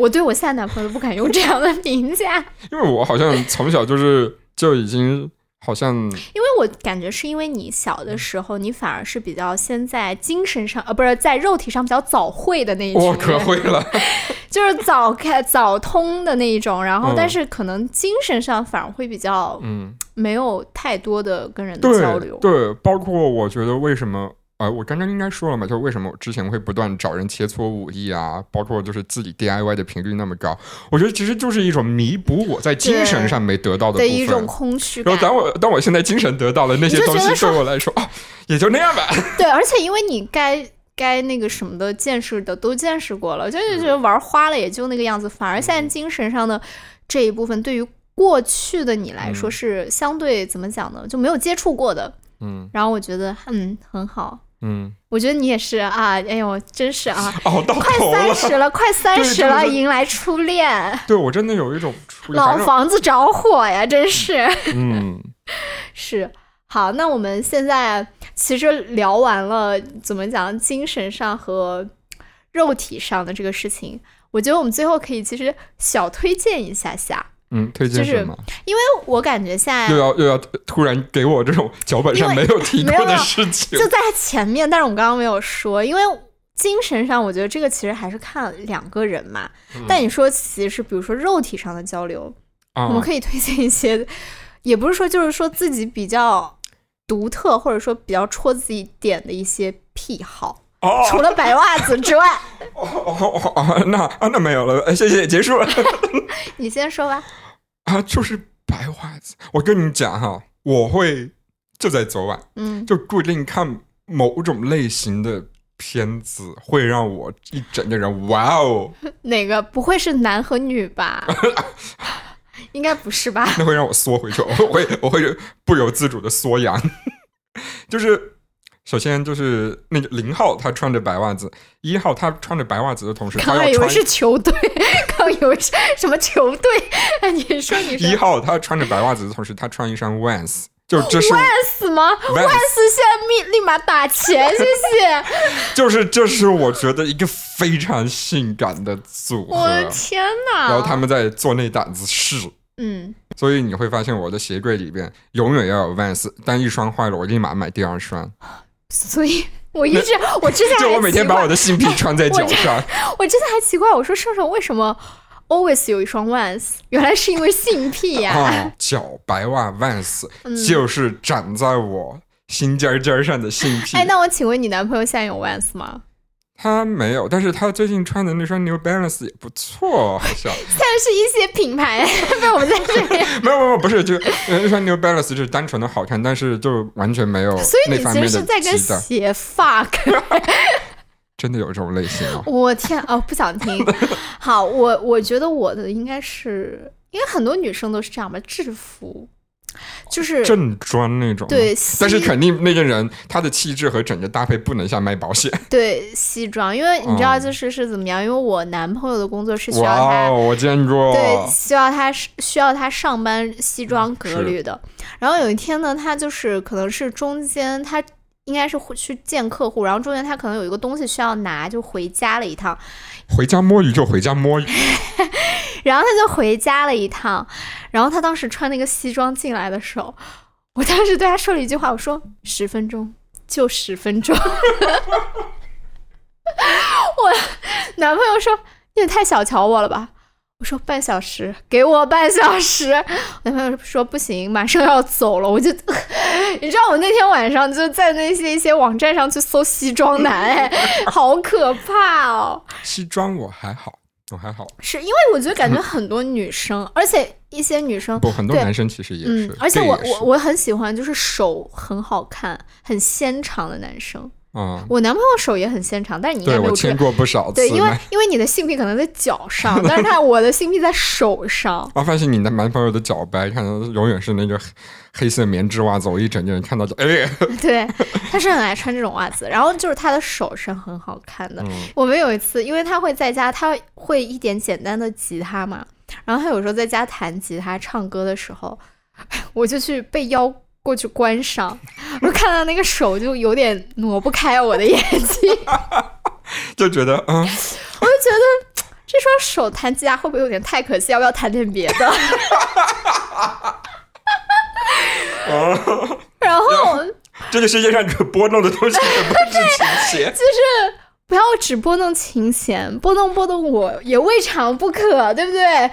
我对我现在男朋友都不敢用这样的 评价，因为我好像从小就是就已经好像，因为我感觉是因为你小的时候，你反而是比较先在精神上，呃，不是在肉体上比较早会的那一种，我可会了，就是早开早通的那一种，然后嗯但是可能精神上反而会比较嗯，没有太多的跟人的交流。对对，包括我觉得为什么。呃，我刚刚应该说了嘛，就是为什么我之前会不断找人切磋武艺啊，包括就是自己 DIY 的频率那么高，我觉得其实就是一种弥补我在精神上没得到的部分。的一种空虚感然后，当我当我现在精神得到了那些东西，对我来说，哦，也就那样吧。对，而且因为你该该那个什么的见识的都见识过了，就是觉得玩花了也就那个样子，反而现在精神上的这一部分，对于过去的你来说嗯是相对怎么讲呢，就没有接触过的。嗯然后我觉得嗯很好，嗯，我觉得你也是啊，哎呦真是啊，哦，到快。三十了，快三十了，迎来初恋，对我真的有一种出老房子着火呀，真是。嗯。是，好，那我们现在其实聊完了怎么讲精神上和肉体上的这个事情，我觉得我们最后可以其实小推荐一下下，嗯，推荐就是什么？因为我感觉现在又要又要突然给我这种脚本上没有提过的事情就在前面，但是我们刚刚没有说，因为精神上我觉得这个其实还是看两个人嘛。但你说其实比如说肉体上的交流，啊，我们可以推荐一些，也不是说就是说自己比较独特或者说比较戳自己点的一些癖好。哦除了白袜子之外，哦哦哦哦，那啊那没有了，呃谢谢，结束了 你先说吧。啊，就是白袜子。我跟你讲哈，我会就在昨晚嗯，就固定看某种类型的片子，会让我一整个人哇哦，哪个不会是男和女吧？应该不是吧？那会让我缩回去，我会我会不由自主的缩阳，就是。首先就是那个零号，他穿着白袜子；一号他穿着白袜子的同时，他以为是球队，刚以为是什么球队？哎，你说你说一号他穿着白袜子的同时，他穿一双 Vans，就这是 Vans 吗？Vans 现在立立马打钱，谢谢！就是这是我觉得一个非常性感的组合我。的天哪！然后他们在做那档子事，嗯，所以你会发现我的鞋柜里边永远要有 Vans，但一双坏了，我立马买第二双。所以我一直 我之前就我每天把我的性癖穿在脚上，我之前还奇怪，我说盛盛为什么 always 有一双 Vans？原来是因为性癖呀、啊，脚白袜 Vans 嗯就是长在我心尖尖上的性癖哎，。那我请问你男朋友现在有 Vans 吗？他没有，但是他最近穿的那双 New Balance 也不错，好像。像是一些品牌 被我们在这里，没有没有，不是，就呃那双 New Balance 就是单纯的好看，但是就完全没有所以你其实是在跟。鞋 fuck。真的有这种类型啊？我天哦，不想听。好，我我觉得我的应该是，因为很多女生都是这样吧，制服就是正装那种。对，但是肯定那个人他的气质和整个搭配不能像卖保险。对西装，因为你知道嗯就是是怎么样？因为我男朋友的工作是需要他哦，我见过。对，需要他需要他上班西装革履的。然后有一天呢，他就是可能是中间他应该是会去见客户，然后中间他可能有一个东西需要拿，就回家了一趟。回家摸鱼就回家摸鱼，然后他就回家了一趟，然后他当时穿那个西装进来的时候，我当时对他说了一句话，我说十分钟就十分钟。我男朋友说你也太小瞧我了吧。我说半小时，给我半小时。我男朋友说不行，马上要走了。我就，你知道我那天晚上就在那些一些网站上去搜西装男，哎，好可怕哦。西装我还好，我还好。是因为我觉得感觉很多女生，而且一些女生，不，很多男生其实也是。嗯，而且我我我很喜欢就是手很好看、很纤长的男生。啊，我男朋友手也很纤长，但是你应该没有这对我牵过不少次。对，因为因为你的性癖可能在脚上，但是他我的性癖在手上。我发现你的男朋友的脚白，看到永远是那个黑黑色棉质袜子，我一整个人看到就哎，对，他是很爱穿这种袜子，然后就是他的手是很好看的。嗯我们有一次，因为他会在家，他会一点简单的吉他嘛，然后他有时候在家弹吉他、唱歌的时候，我就去被邀过去观赏，我就看到那个手就有点挪不开我的眼睛，就觉得嗯，我就觉得这双手弹吉他会不会有点太可惜？要不要弹点别的？然后这个世界上可拨弄的东西可不止琴弦。就是不要只拨弄琴弦，拨弄拨弄我也未尝不可，对不对？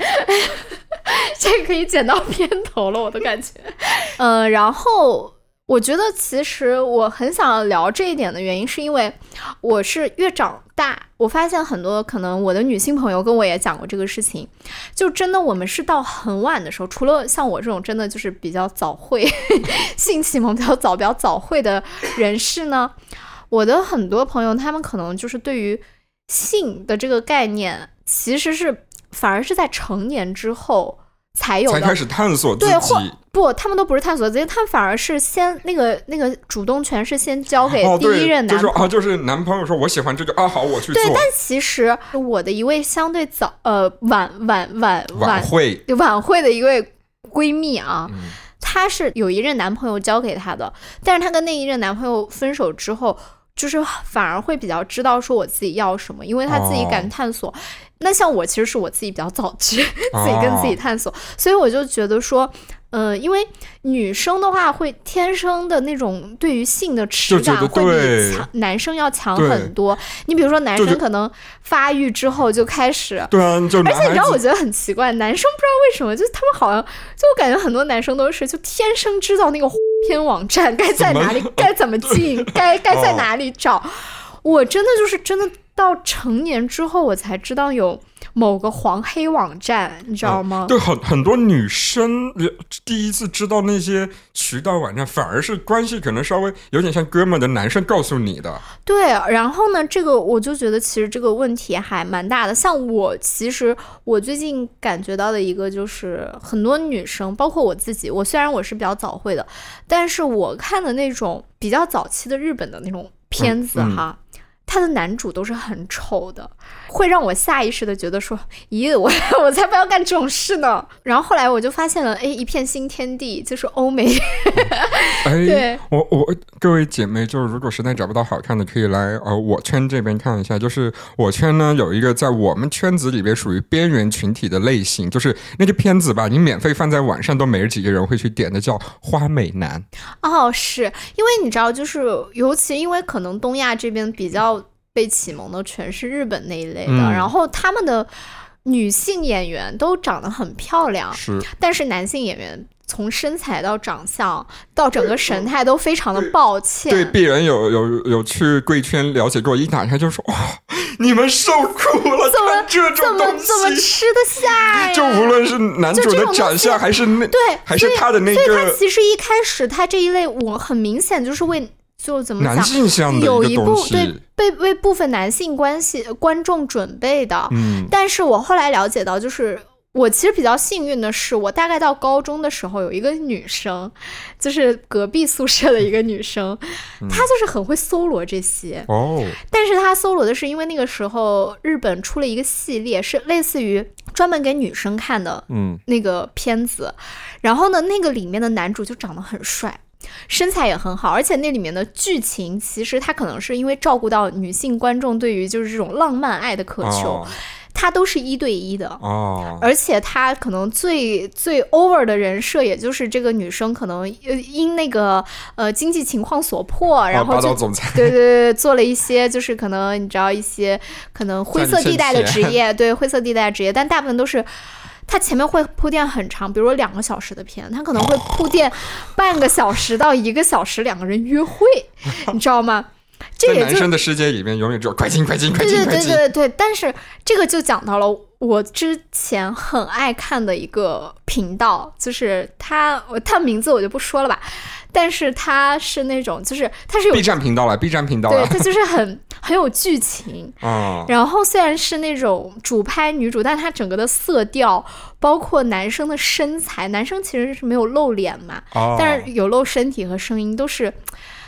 这可以剪到片头了，我都感觉。嗯，然后我觉得其实我很想聊这一点的原因，是因为我是越长大，我发现很多可能我的女性朋友跟我也讲过这个事情，就真的我们是到很晚的时候，除了像我这种真的就是比较早会 性启蒙比较早、比较早会的人士呢。我的很多朋友，他们可能就是对于性的这个概念，其实是反而是在成年之后才有的，才开始探索自对，或己。不，他们都不是探索自己，他们反而是先那个那个主动权是先交给哦，第一，任男朋友。就说啊，就是男朋友说我喜欢这个啊，好，我去做对，但其实我的一位相对早呃晚晚晚晚会。晚会的一位闺蜜啊，嗯她是有一任男朋友交给她的，但是她跟那一任男朋友分手之后，就是反而会比较知道说我自己要什么，因为她自己敢哦探索。那像我其实是我自己比较早去 自己跟自己哦探索，所以我就觉得说。呃，因为女生的话会天生的那种对于性的耻就觉得感会比强男生要强很多。你比如说男生可能发育之后就开始对啊，就而且你知道，我觉得很奇怪，男生不知道为什么，就是他们好像，就我感觉很多男生都是就天生知道那个 片网站该在哪里，该怎么进，该该在哦哪里找。我真的就是真的到成年之后，我才知道有某个黄黑网站，你知道吗？对很很多女生呃第一次知道那些渠道网站，反而是关系可能稍微有点像哥们的男生告诉你的。对，然后呢，这个我就觉得其实这个问题还蛮大的。像我，其实我最近感觉到的一个就是，很多女生，包括我自己，我虽然我是比较早会的，但是我看的那种比较早期的日本的那种片子嗯嗯哈。他的男主都是很丑的，会让我下意识的觉得说，咦，我我才不要干这种事呢。然后后来我就发现了，哎，一片新天地，就是欧美，哎 对，我我各位姐妹，就是如果实在找不到好看的，可以来呃我圈这边看一下。就是我圈呢有一个在我们圈子里边属于边缘群体的类型，就是那个片子吧，你免费放在网上都没几个人会去点的，叫《花美男》。哦，是因为你知道，就是尤其因为可能东亚这边比较被启蒙的全是日本那一类的，嗯然后他们的女性演员都长得很漂亮，是但是男性演员从身材到长相到整个神态都非常的抱歉。对，鄙人有有有去贵圈了解过，一打开就说哇，你们受苦了，怎么看这怎么种东怎么。吃得下呀？就无论是男主的长相，还是那对，还是他的那所以他其实一开始他这一类，我很明显就是为就怎么男讲，性向的有一部对被为部分男性关系观众准备的。嗯，但是我后来了解到，就是我其实比较幸运的是，我大概到高中的时候，有一个女生，就是隔壁宿舍的一个女生，嗯她就是很会搜罗这些。哦，但是她搜罗的是因为那个时候日本出了一个系列，是类似于专门给女生看的嗯，那个片子，然后呢，那个里面的男主就长得很帅。身材也很好，而且那里面的剧情其实他可能是因为照顾到女性观众对于就是这种浪漫爱的渴求，哦他都是一对一的，哦，而且他可能最最 over 的人设，也就是这个女生可能呃因那个呃经济情况所迫，然后就道总裁，对对对，做了一些就是可能你知道一些可能灰色地带的职业，对灰色地带的职业，但大部分都是。它前面会铺垫很长，比如说两个小时的片，它可能会铺垫半个小时到一个小时，两个人约会，你知道吗？这在也就男生的世界里面，永远只有快进快进快对对对进快进。对对，但是这个就讲到了我之前很爱看的一个频道，就是它，我它名字我就不说了吧，但是它是那种，就是它是有 B 站频道了，B 站频道对，了它就是很 很有剧情。啊，然后虽然是那种主拍女主，但它整个的色调，包括男生的身材，男生其实是没有露脸嘛，哦。但是有露身体和声音，都是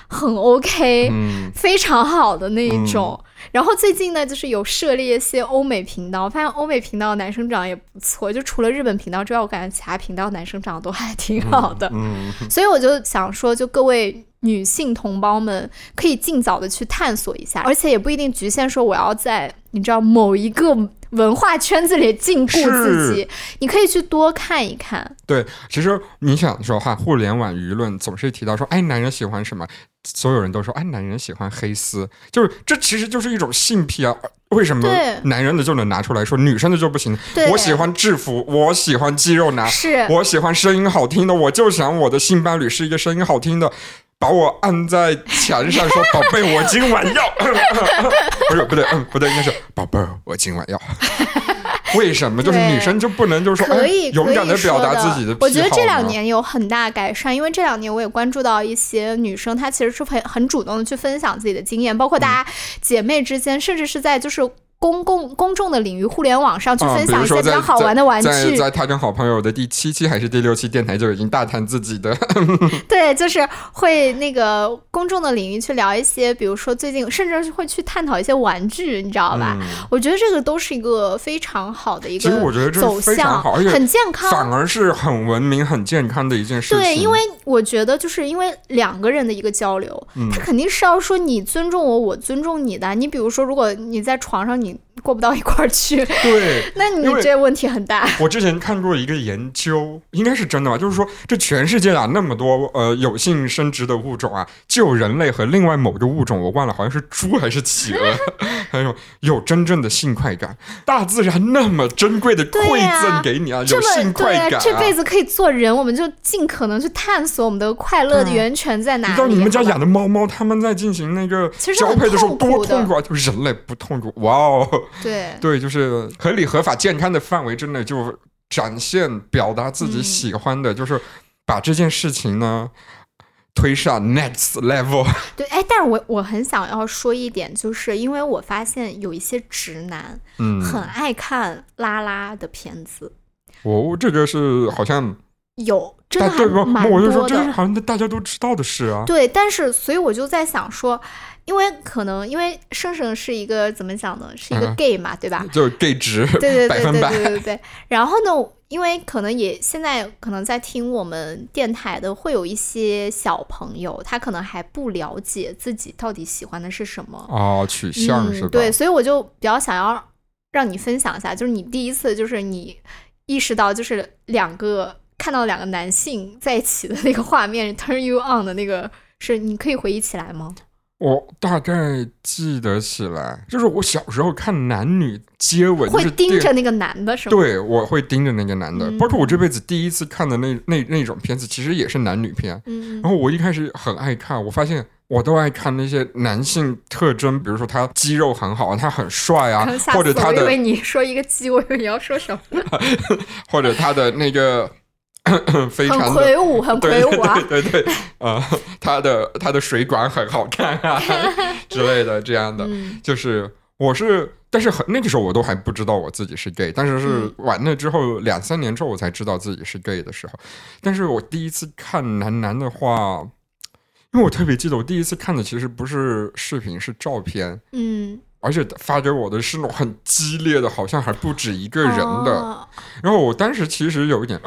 很 OK，、嗯，非常好的那一种。然后最近呢，就是有涉猎一些欧美频道，我发现欧美频道男生长得也不错，就除了日本频道之外，我感觉其他频道男生长得都还挺好的。嗯，所以我就想说，就各位女性同胞们，可以尽早的去探索一下，而且也不一定局限说我要在你知道某一个文化圈子里禁锢自己，你可以去多看一看。对，其实你想说哈，互联网舆论总是提到说，哎，男人喜欢什么？所有人都说，哎，男人喜欢黑丝，就是这其实就是一种性癖啊。为什么男人的就能拿出来说，女生的就不行？我喜欢制服，我喜欢肌肉男，是我喜欢声音好听的，我就想我的性伴侣是一个声音好听的，把我按在墙上说：“宝贝，我今晚要。” 不是，不对，嗯，不对，应该是“宝贝儿，我今晚要。” 为什么？就是对。女生就不能就是说可以哎、勇敢的表达自己的。我觉得这两年有很大改善，因为这两年我也关注到一些女生，她其实是很很主动的去分享自己的经验，包括大家姐妹之间，甚至是在就是公共公众的领域，互联网上去啊分享一些比较好玩的玩在具。在他跟好朋友的第七期还是第六期电台就已经大谈自己的，对，就是会那个公众的领域去聊一些，比如说最近，甚至是会去探讨一些玩具，你知道吧？嗯我觉得这个都是一个非常好的一个其实我觉得这走向，好而且很健康。反而是很文明、很健康的一件事情。对，因为我觉得就是因为两个人的一个交流，嗯他肯定是要说你尊重我，我尊重你的。你比如说，如果你在床上你 mean 过不到一块儿去，对，那你这问题很大。我之前看过一个研究，应该是真的吧？就是说，这全世界啊那么多呃有性生殖的物种啊，就有人类和另外某个物种，我忘了，好像是猪还是企鹅，还有有真正的性快感。大自然那么珍贵的馈赠给你啊，这有性快感、啊。，这辈子可以做人，我们就尽可能去探索我们的快乐的源泉在哪里。你知道你们家养的猫猫，它们在进行那个交配的时候多痛苦啊！就人类不痛苦，哇哦！对对，就是合理、合法、健康的范围之内，就展现、表达自己嗯喜欢的，就是把这件事情呢推上 next level。对，哎，但是我我很想要说一点，就是因为我发现有一些直男嗯，很爱看拉拉的片子，哦，这个是好像有真的还大对吧？蛮我就说。这是好像大家都知道的事啊。对，但是所以我就在想说，因为可能因为盛盛是一个怎么讲呢，是一个嗯 gay 嘛，对吧？就是 gay 值，对对 对对对对对。然后呢，因为可能也现在可能在听我们电台的会有一些小朋友，他可能还不了解自己到底喜欢的是什么。哦，取向是吧？嗯？对，所以我就比较想要让你分享一下，就是你第一次就是你意识到就是两个看到两个男性在一起的那个画面，turn you on 的那个，是你可以回忆起来吗？我大概记得起来，就是我小时候看男女接吻，会盯着那个男的是吗？对，我会盯着那个男的，嗯包括我这辈子第一次看的那那那种片子，其实也是男女片。嗯，然后我一开始很爱看，我发现我都爱看那些男性特征，比如说他肌肉很好，他很帅啊或者他的死我以为你说一个鸡，我以为你要说什么，或者他的那个非常的。魁梧，很魁梧啊。对对对，呃，他的他的水管很好看啊之类的，这样的，嗯就是我是，但是很那个时候我都还不知道我自己是 gay，但是是嗯完了之后两三年之后我才知道自己是 gay 的时候，但是我第一次看男男的话，因为我特别记得我第一次看的其实不是视频，是照片，嗯，而且发给我的是那种很激烈的，好像还不止一个人的，哦然后我当时其实有一点。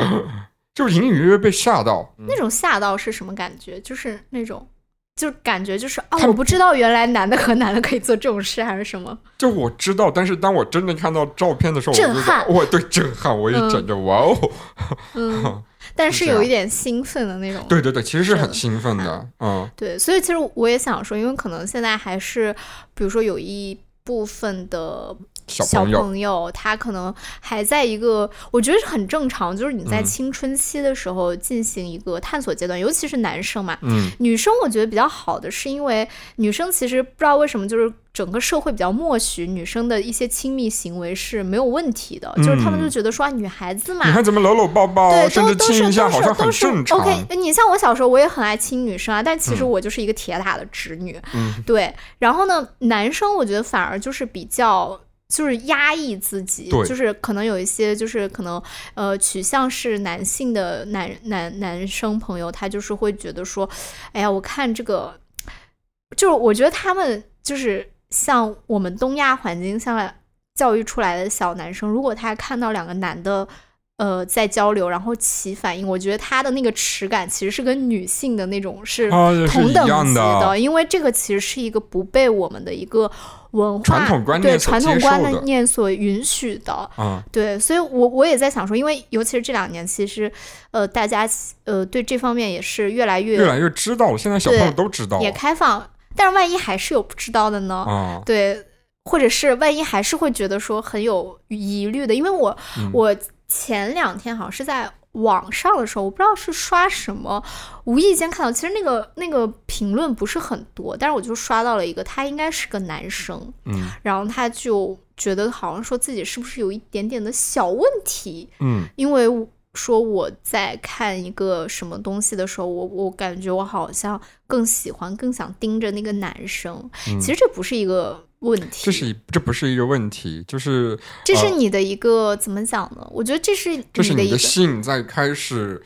就隐隐约约被吓到，那种吓到是什么感觉？就是那种，就是感觉就是啊，他我不知道原来男的和男的可以做这种事，还是什么？就我知道，但是当我真的看到照片的时候，震撼。我对震撼，我也嗯。整个哇哦，嗯，但是有一点兴奋的那种。对对对，其实是是很兴奋的，嗯，对，所以其实我也想说，因为可能现在还是，比如说有一部分的小小朋友，朋友，他可能还在一个，我觉得是很正常，就是你在嗯青春期的时候进行一个探索阶段，尤其是男生嘛。嗯，女生我觉得比较好的是因为女生其实不知道为什么就是整个社会比较默许女生的一些亲密行为是没有问题的，就是他们就嗯觉得说啊女孩子嘛，你看怎么搂搂抱抱，对，甚至都都是亲一下，都好像都是正常。OK，你像我小时候，我也很爱亲女生啊，但其实嗯我就是一个铁打的直女。嗯，对，然后呢，男生我觉得反而就是比较。就是压抑自己，就是可能有一些，就是可能呃取向是男性的男男男生朋友，他就是会觉得说，哎呀，我看这个，就是我觉得他们就是像我们东亚环境下教育出来的小男生，如果他看到两个男的呃在交流，然后起反应，我觉得他的那个耻感其实是跟女性的那种是同等级样的因为这个其实是一个不被我们的一个文化传统观念对传统观念所允许的。嗯，对，所以我我也在想说，因为尤其是这两年，其实呃，大家呃对这方面也是越来越越来越知道了，现在小朋友都知道也开放，但是万一还是有不知道的呢？啊，对，或者是万一还是会觉得说很有疑虑的，因为我、嗯我前两天好像是在网上的时候，我不知道是刷什么，无意间看到，其实那个那个评论不是很多，但是我就刷到了一个，他应该是个男生，嗯。然后他就觉得好像说自己是不是有一点点的小问题，嗯。因为说我在看一个什么东西的时候，我我感觉我好像更喜欢、更想盯着那个男生。嗯。其实这不是一个问题，这是一这不是一个问题，就是这是呃你的一个、怎么讲呢？我觉得这是这是你的性在开始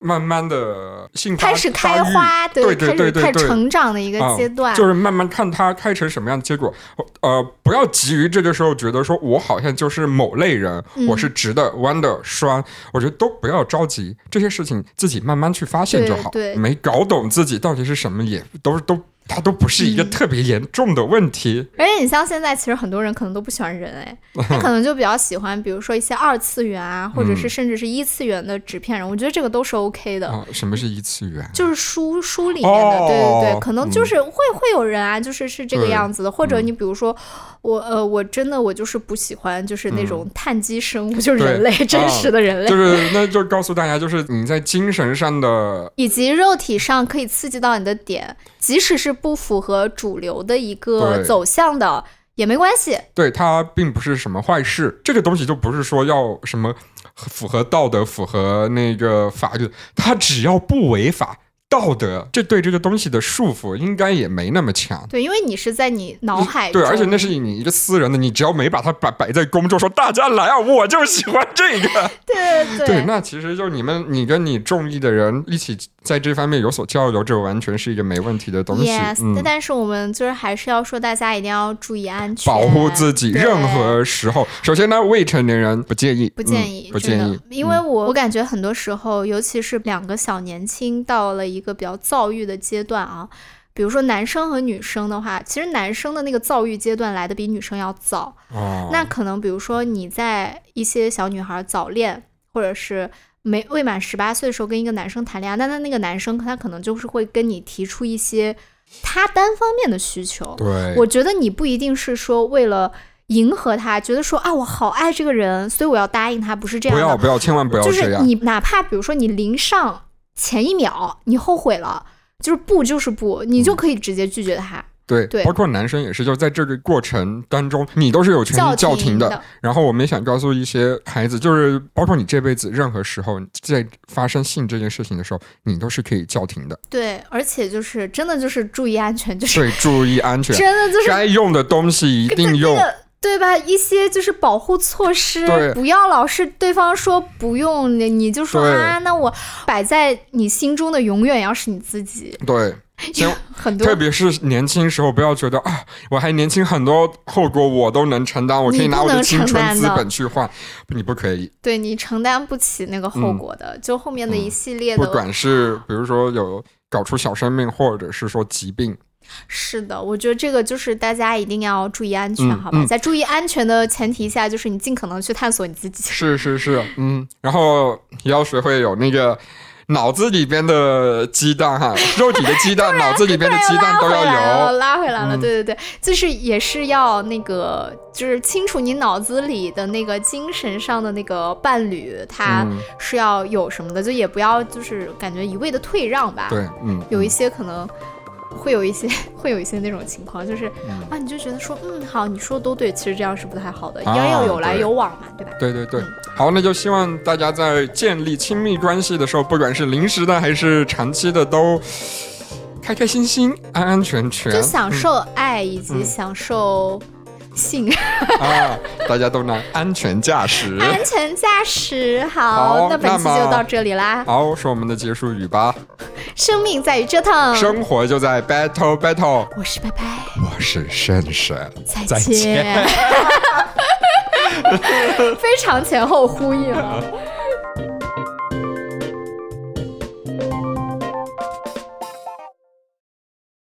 慢慢的性开始开花，对开始开始对对对成长的一个啊阶段。就是慢慢看它开成什么样的结果。呃，不要急于这个时候觉得说我好像就是某类人，嗯我是直的、弯的、双，我觉得都不要着急，这些事情自己慢慢去发现就好。对对没搞懂自己到底是什么，也都都它都不是一个嗯特别严重的问题。而且你像现在，其实很多人可能都不喜欢人，哎，他可能就比较喜欢，比如说一些二次元啊，或者是嗯甚至是一次元的纸片人，我觉得这个都是 OK 的。哦，什么是一次元？就是书书里面的，对对哦对，可能就是会、会有人啊，就是是这个样子的，或者嗯你比如说我呃，我真的我就是不喜欢就是那种碳基生物，就是人类真实的人类，就是，那就告诉大家，就是你在精神上的以及肉体上可以刺激到你的点，即使是不符合主流的一个走向的也没关系。对它并不是什么坏事，这个东西就不是说要什么符合道德、符合那个法律，它只要不违法。道德，这对这个东西的束缚应该也没那么强。对，因为你是在你脑海，对，而且那是你一个私人的，你只要没把它摆摆在公众说大家来啊，我就喜欢这个。对对对，那其实就你们，你跟你中意的人一起在这方面有所交流，这完全是一个没问题的东西。Yes，、嗯，但是我们就是还是要说，大家一定要注意安全，保护自己，任何时候。首先呢，未成年人不建议，不建议，嗯不建议，因为嗯我我感觉很多时候，尤其是两个小年轻到了一个比较躁郁的阶段啊，比如说男生和女生的话，其实男生的那个躁郁阶段来的比女生要早。哦，那可能比如说你在一些小女孩早恋，或者是没未满十八岁的时候跟一个男生谈恋爱，那他那个男生他可能就是会跟你提出一些他单方面的需求。对，我觉得你不一定是说为了迎合他，觉得说啊我好爱这个人，所以我要答应他，不是这样的。不要不要，千万不要就是。你哪怕比如说你临上前一秒你后悔了，就是不就是不，你就可以直接拒绝他。对，对包括男生也是，就在这个过程当中，你都是有权利叫停的。的，然后我们也想告诉一些孩子，就是包括你这辈子任何时候在发生性这件事情的时候，你都是可以叫停的。对，而且就是真的就是注意安全，就是对，注意安全，真的就是该用的东西一定用。那个对吧？一些就是保护措施对，不要老是对方说不用，你你就说啊，那我摆在你心中的永远要是你自己。对，先很多特别是年轻时候，不要觉得啊，我还年轻，很多后果我都能承担，我可以拿我的青春资本去换，你不可以。对你承担不起那个后果的，就后面的一系列嗯不，管是比如说有搞出小生命，或者是说疾病，是的，我觉得这个就是大家一定要注意安全，嗯好吧？嗯在注意安全的前提下，就是你尽可能去探索你自己。是是是，嗯，然后也要学会有那个脑子里边的鸡蛋哈，肉体的鸡蛋，脑子里边的鸡蛋都要有。拉回来了，嗯对对对，就是也是要那个，就是清楚你脑子里的那个精神上的那个伴侣，他嗯是要有什么的，就也不要就是感觉一味的退让吧。，对，嗯，有一些可能。会有一些 会有一些那种情况，就是、嗯。啊，你就觉得说，嗯，好，你说的都对，其实这样是不太好的，应该要有来有往嘛，对吧？对对对。嗯，好，那就希望大家在建立亲密关系的时候，不管是临时的还是长期的，都开开心心、安安全全，就享嗯受爱以及嗯享受性，啊，大家都能安全驾驶。安全驾驶。好，好那本期就到这里啦。好，是我们的结束语吧。生命在于折腾，生活就在 battle battle，我是拜拜，我是深深，再再见。非常前后呼应啊。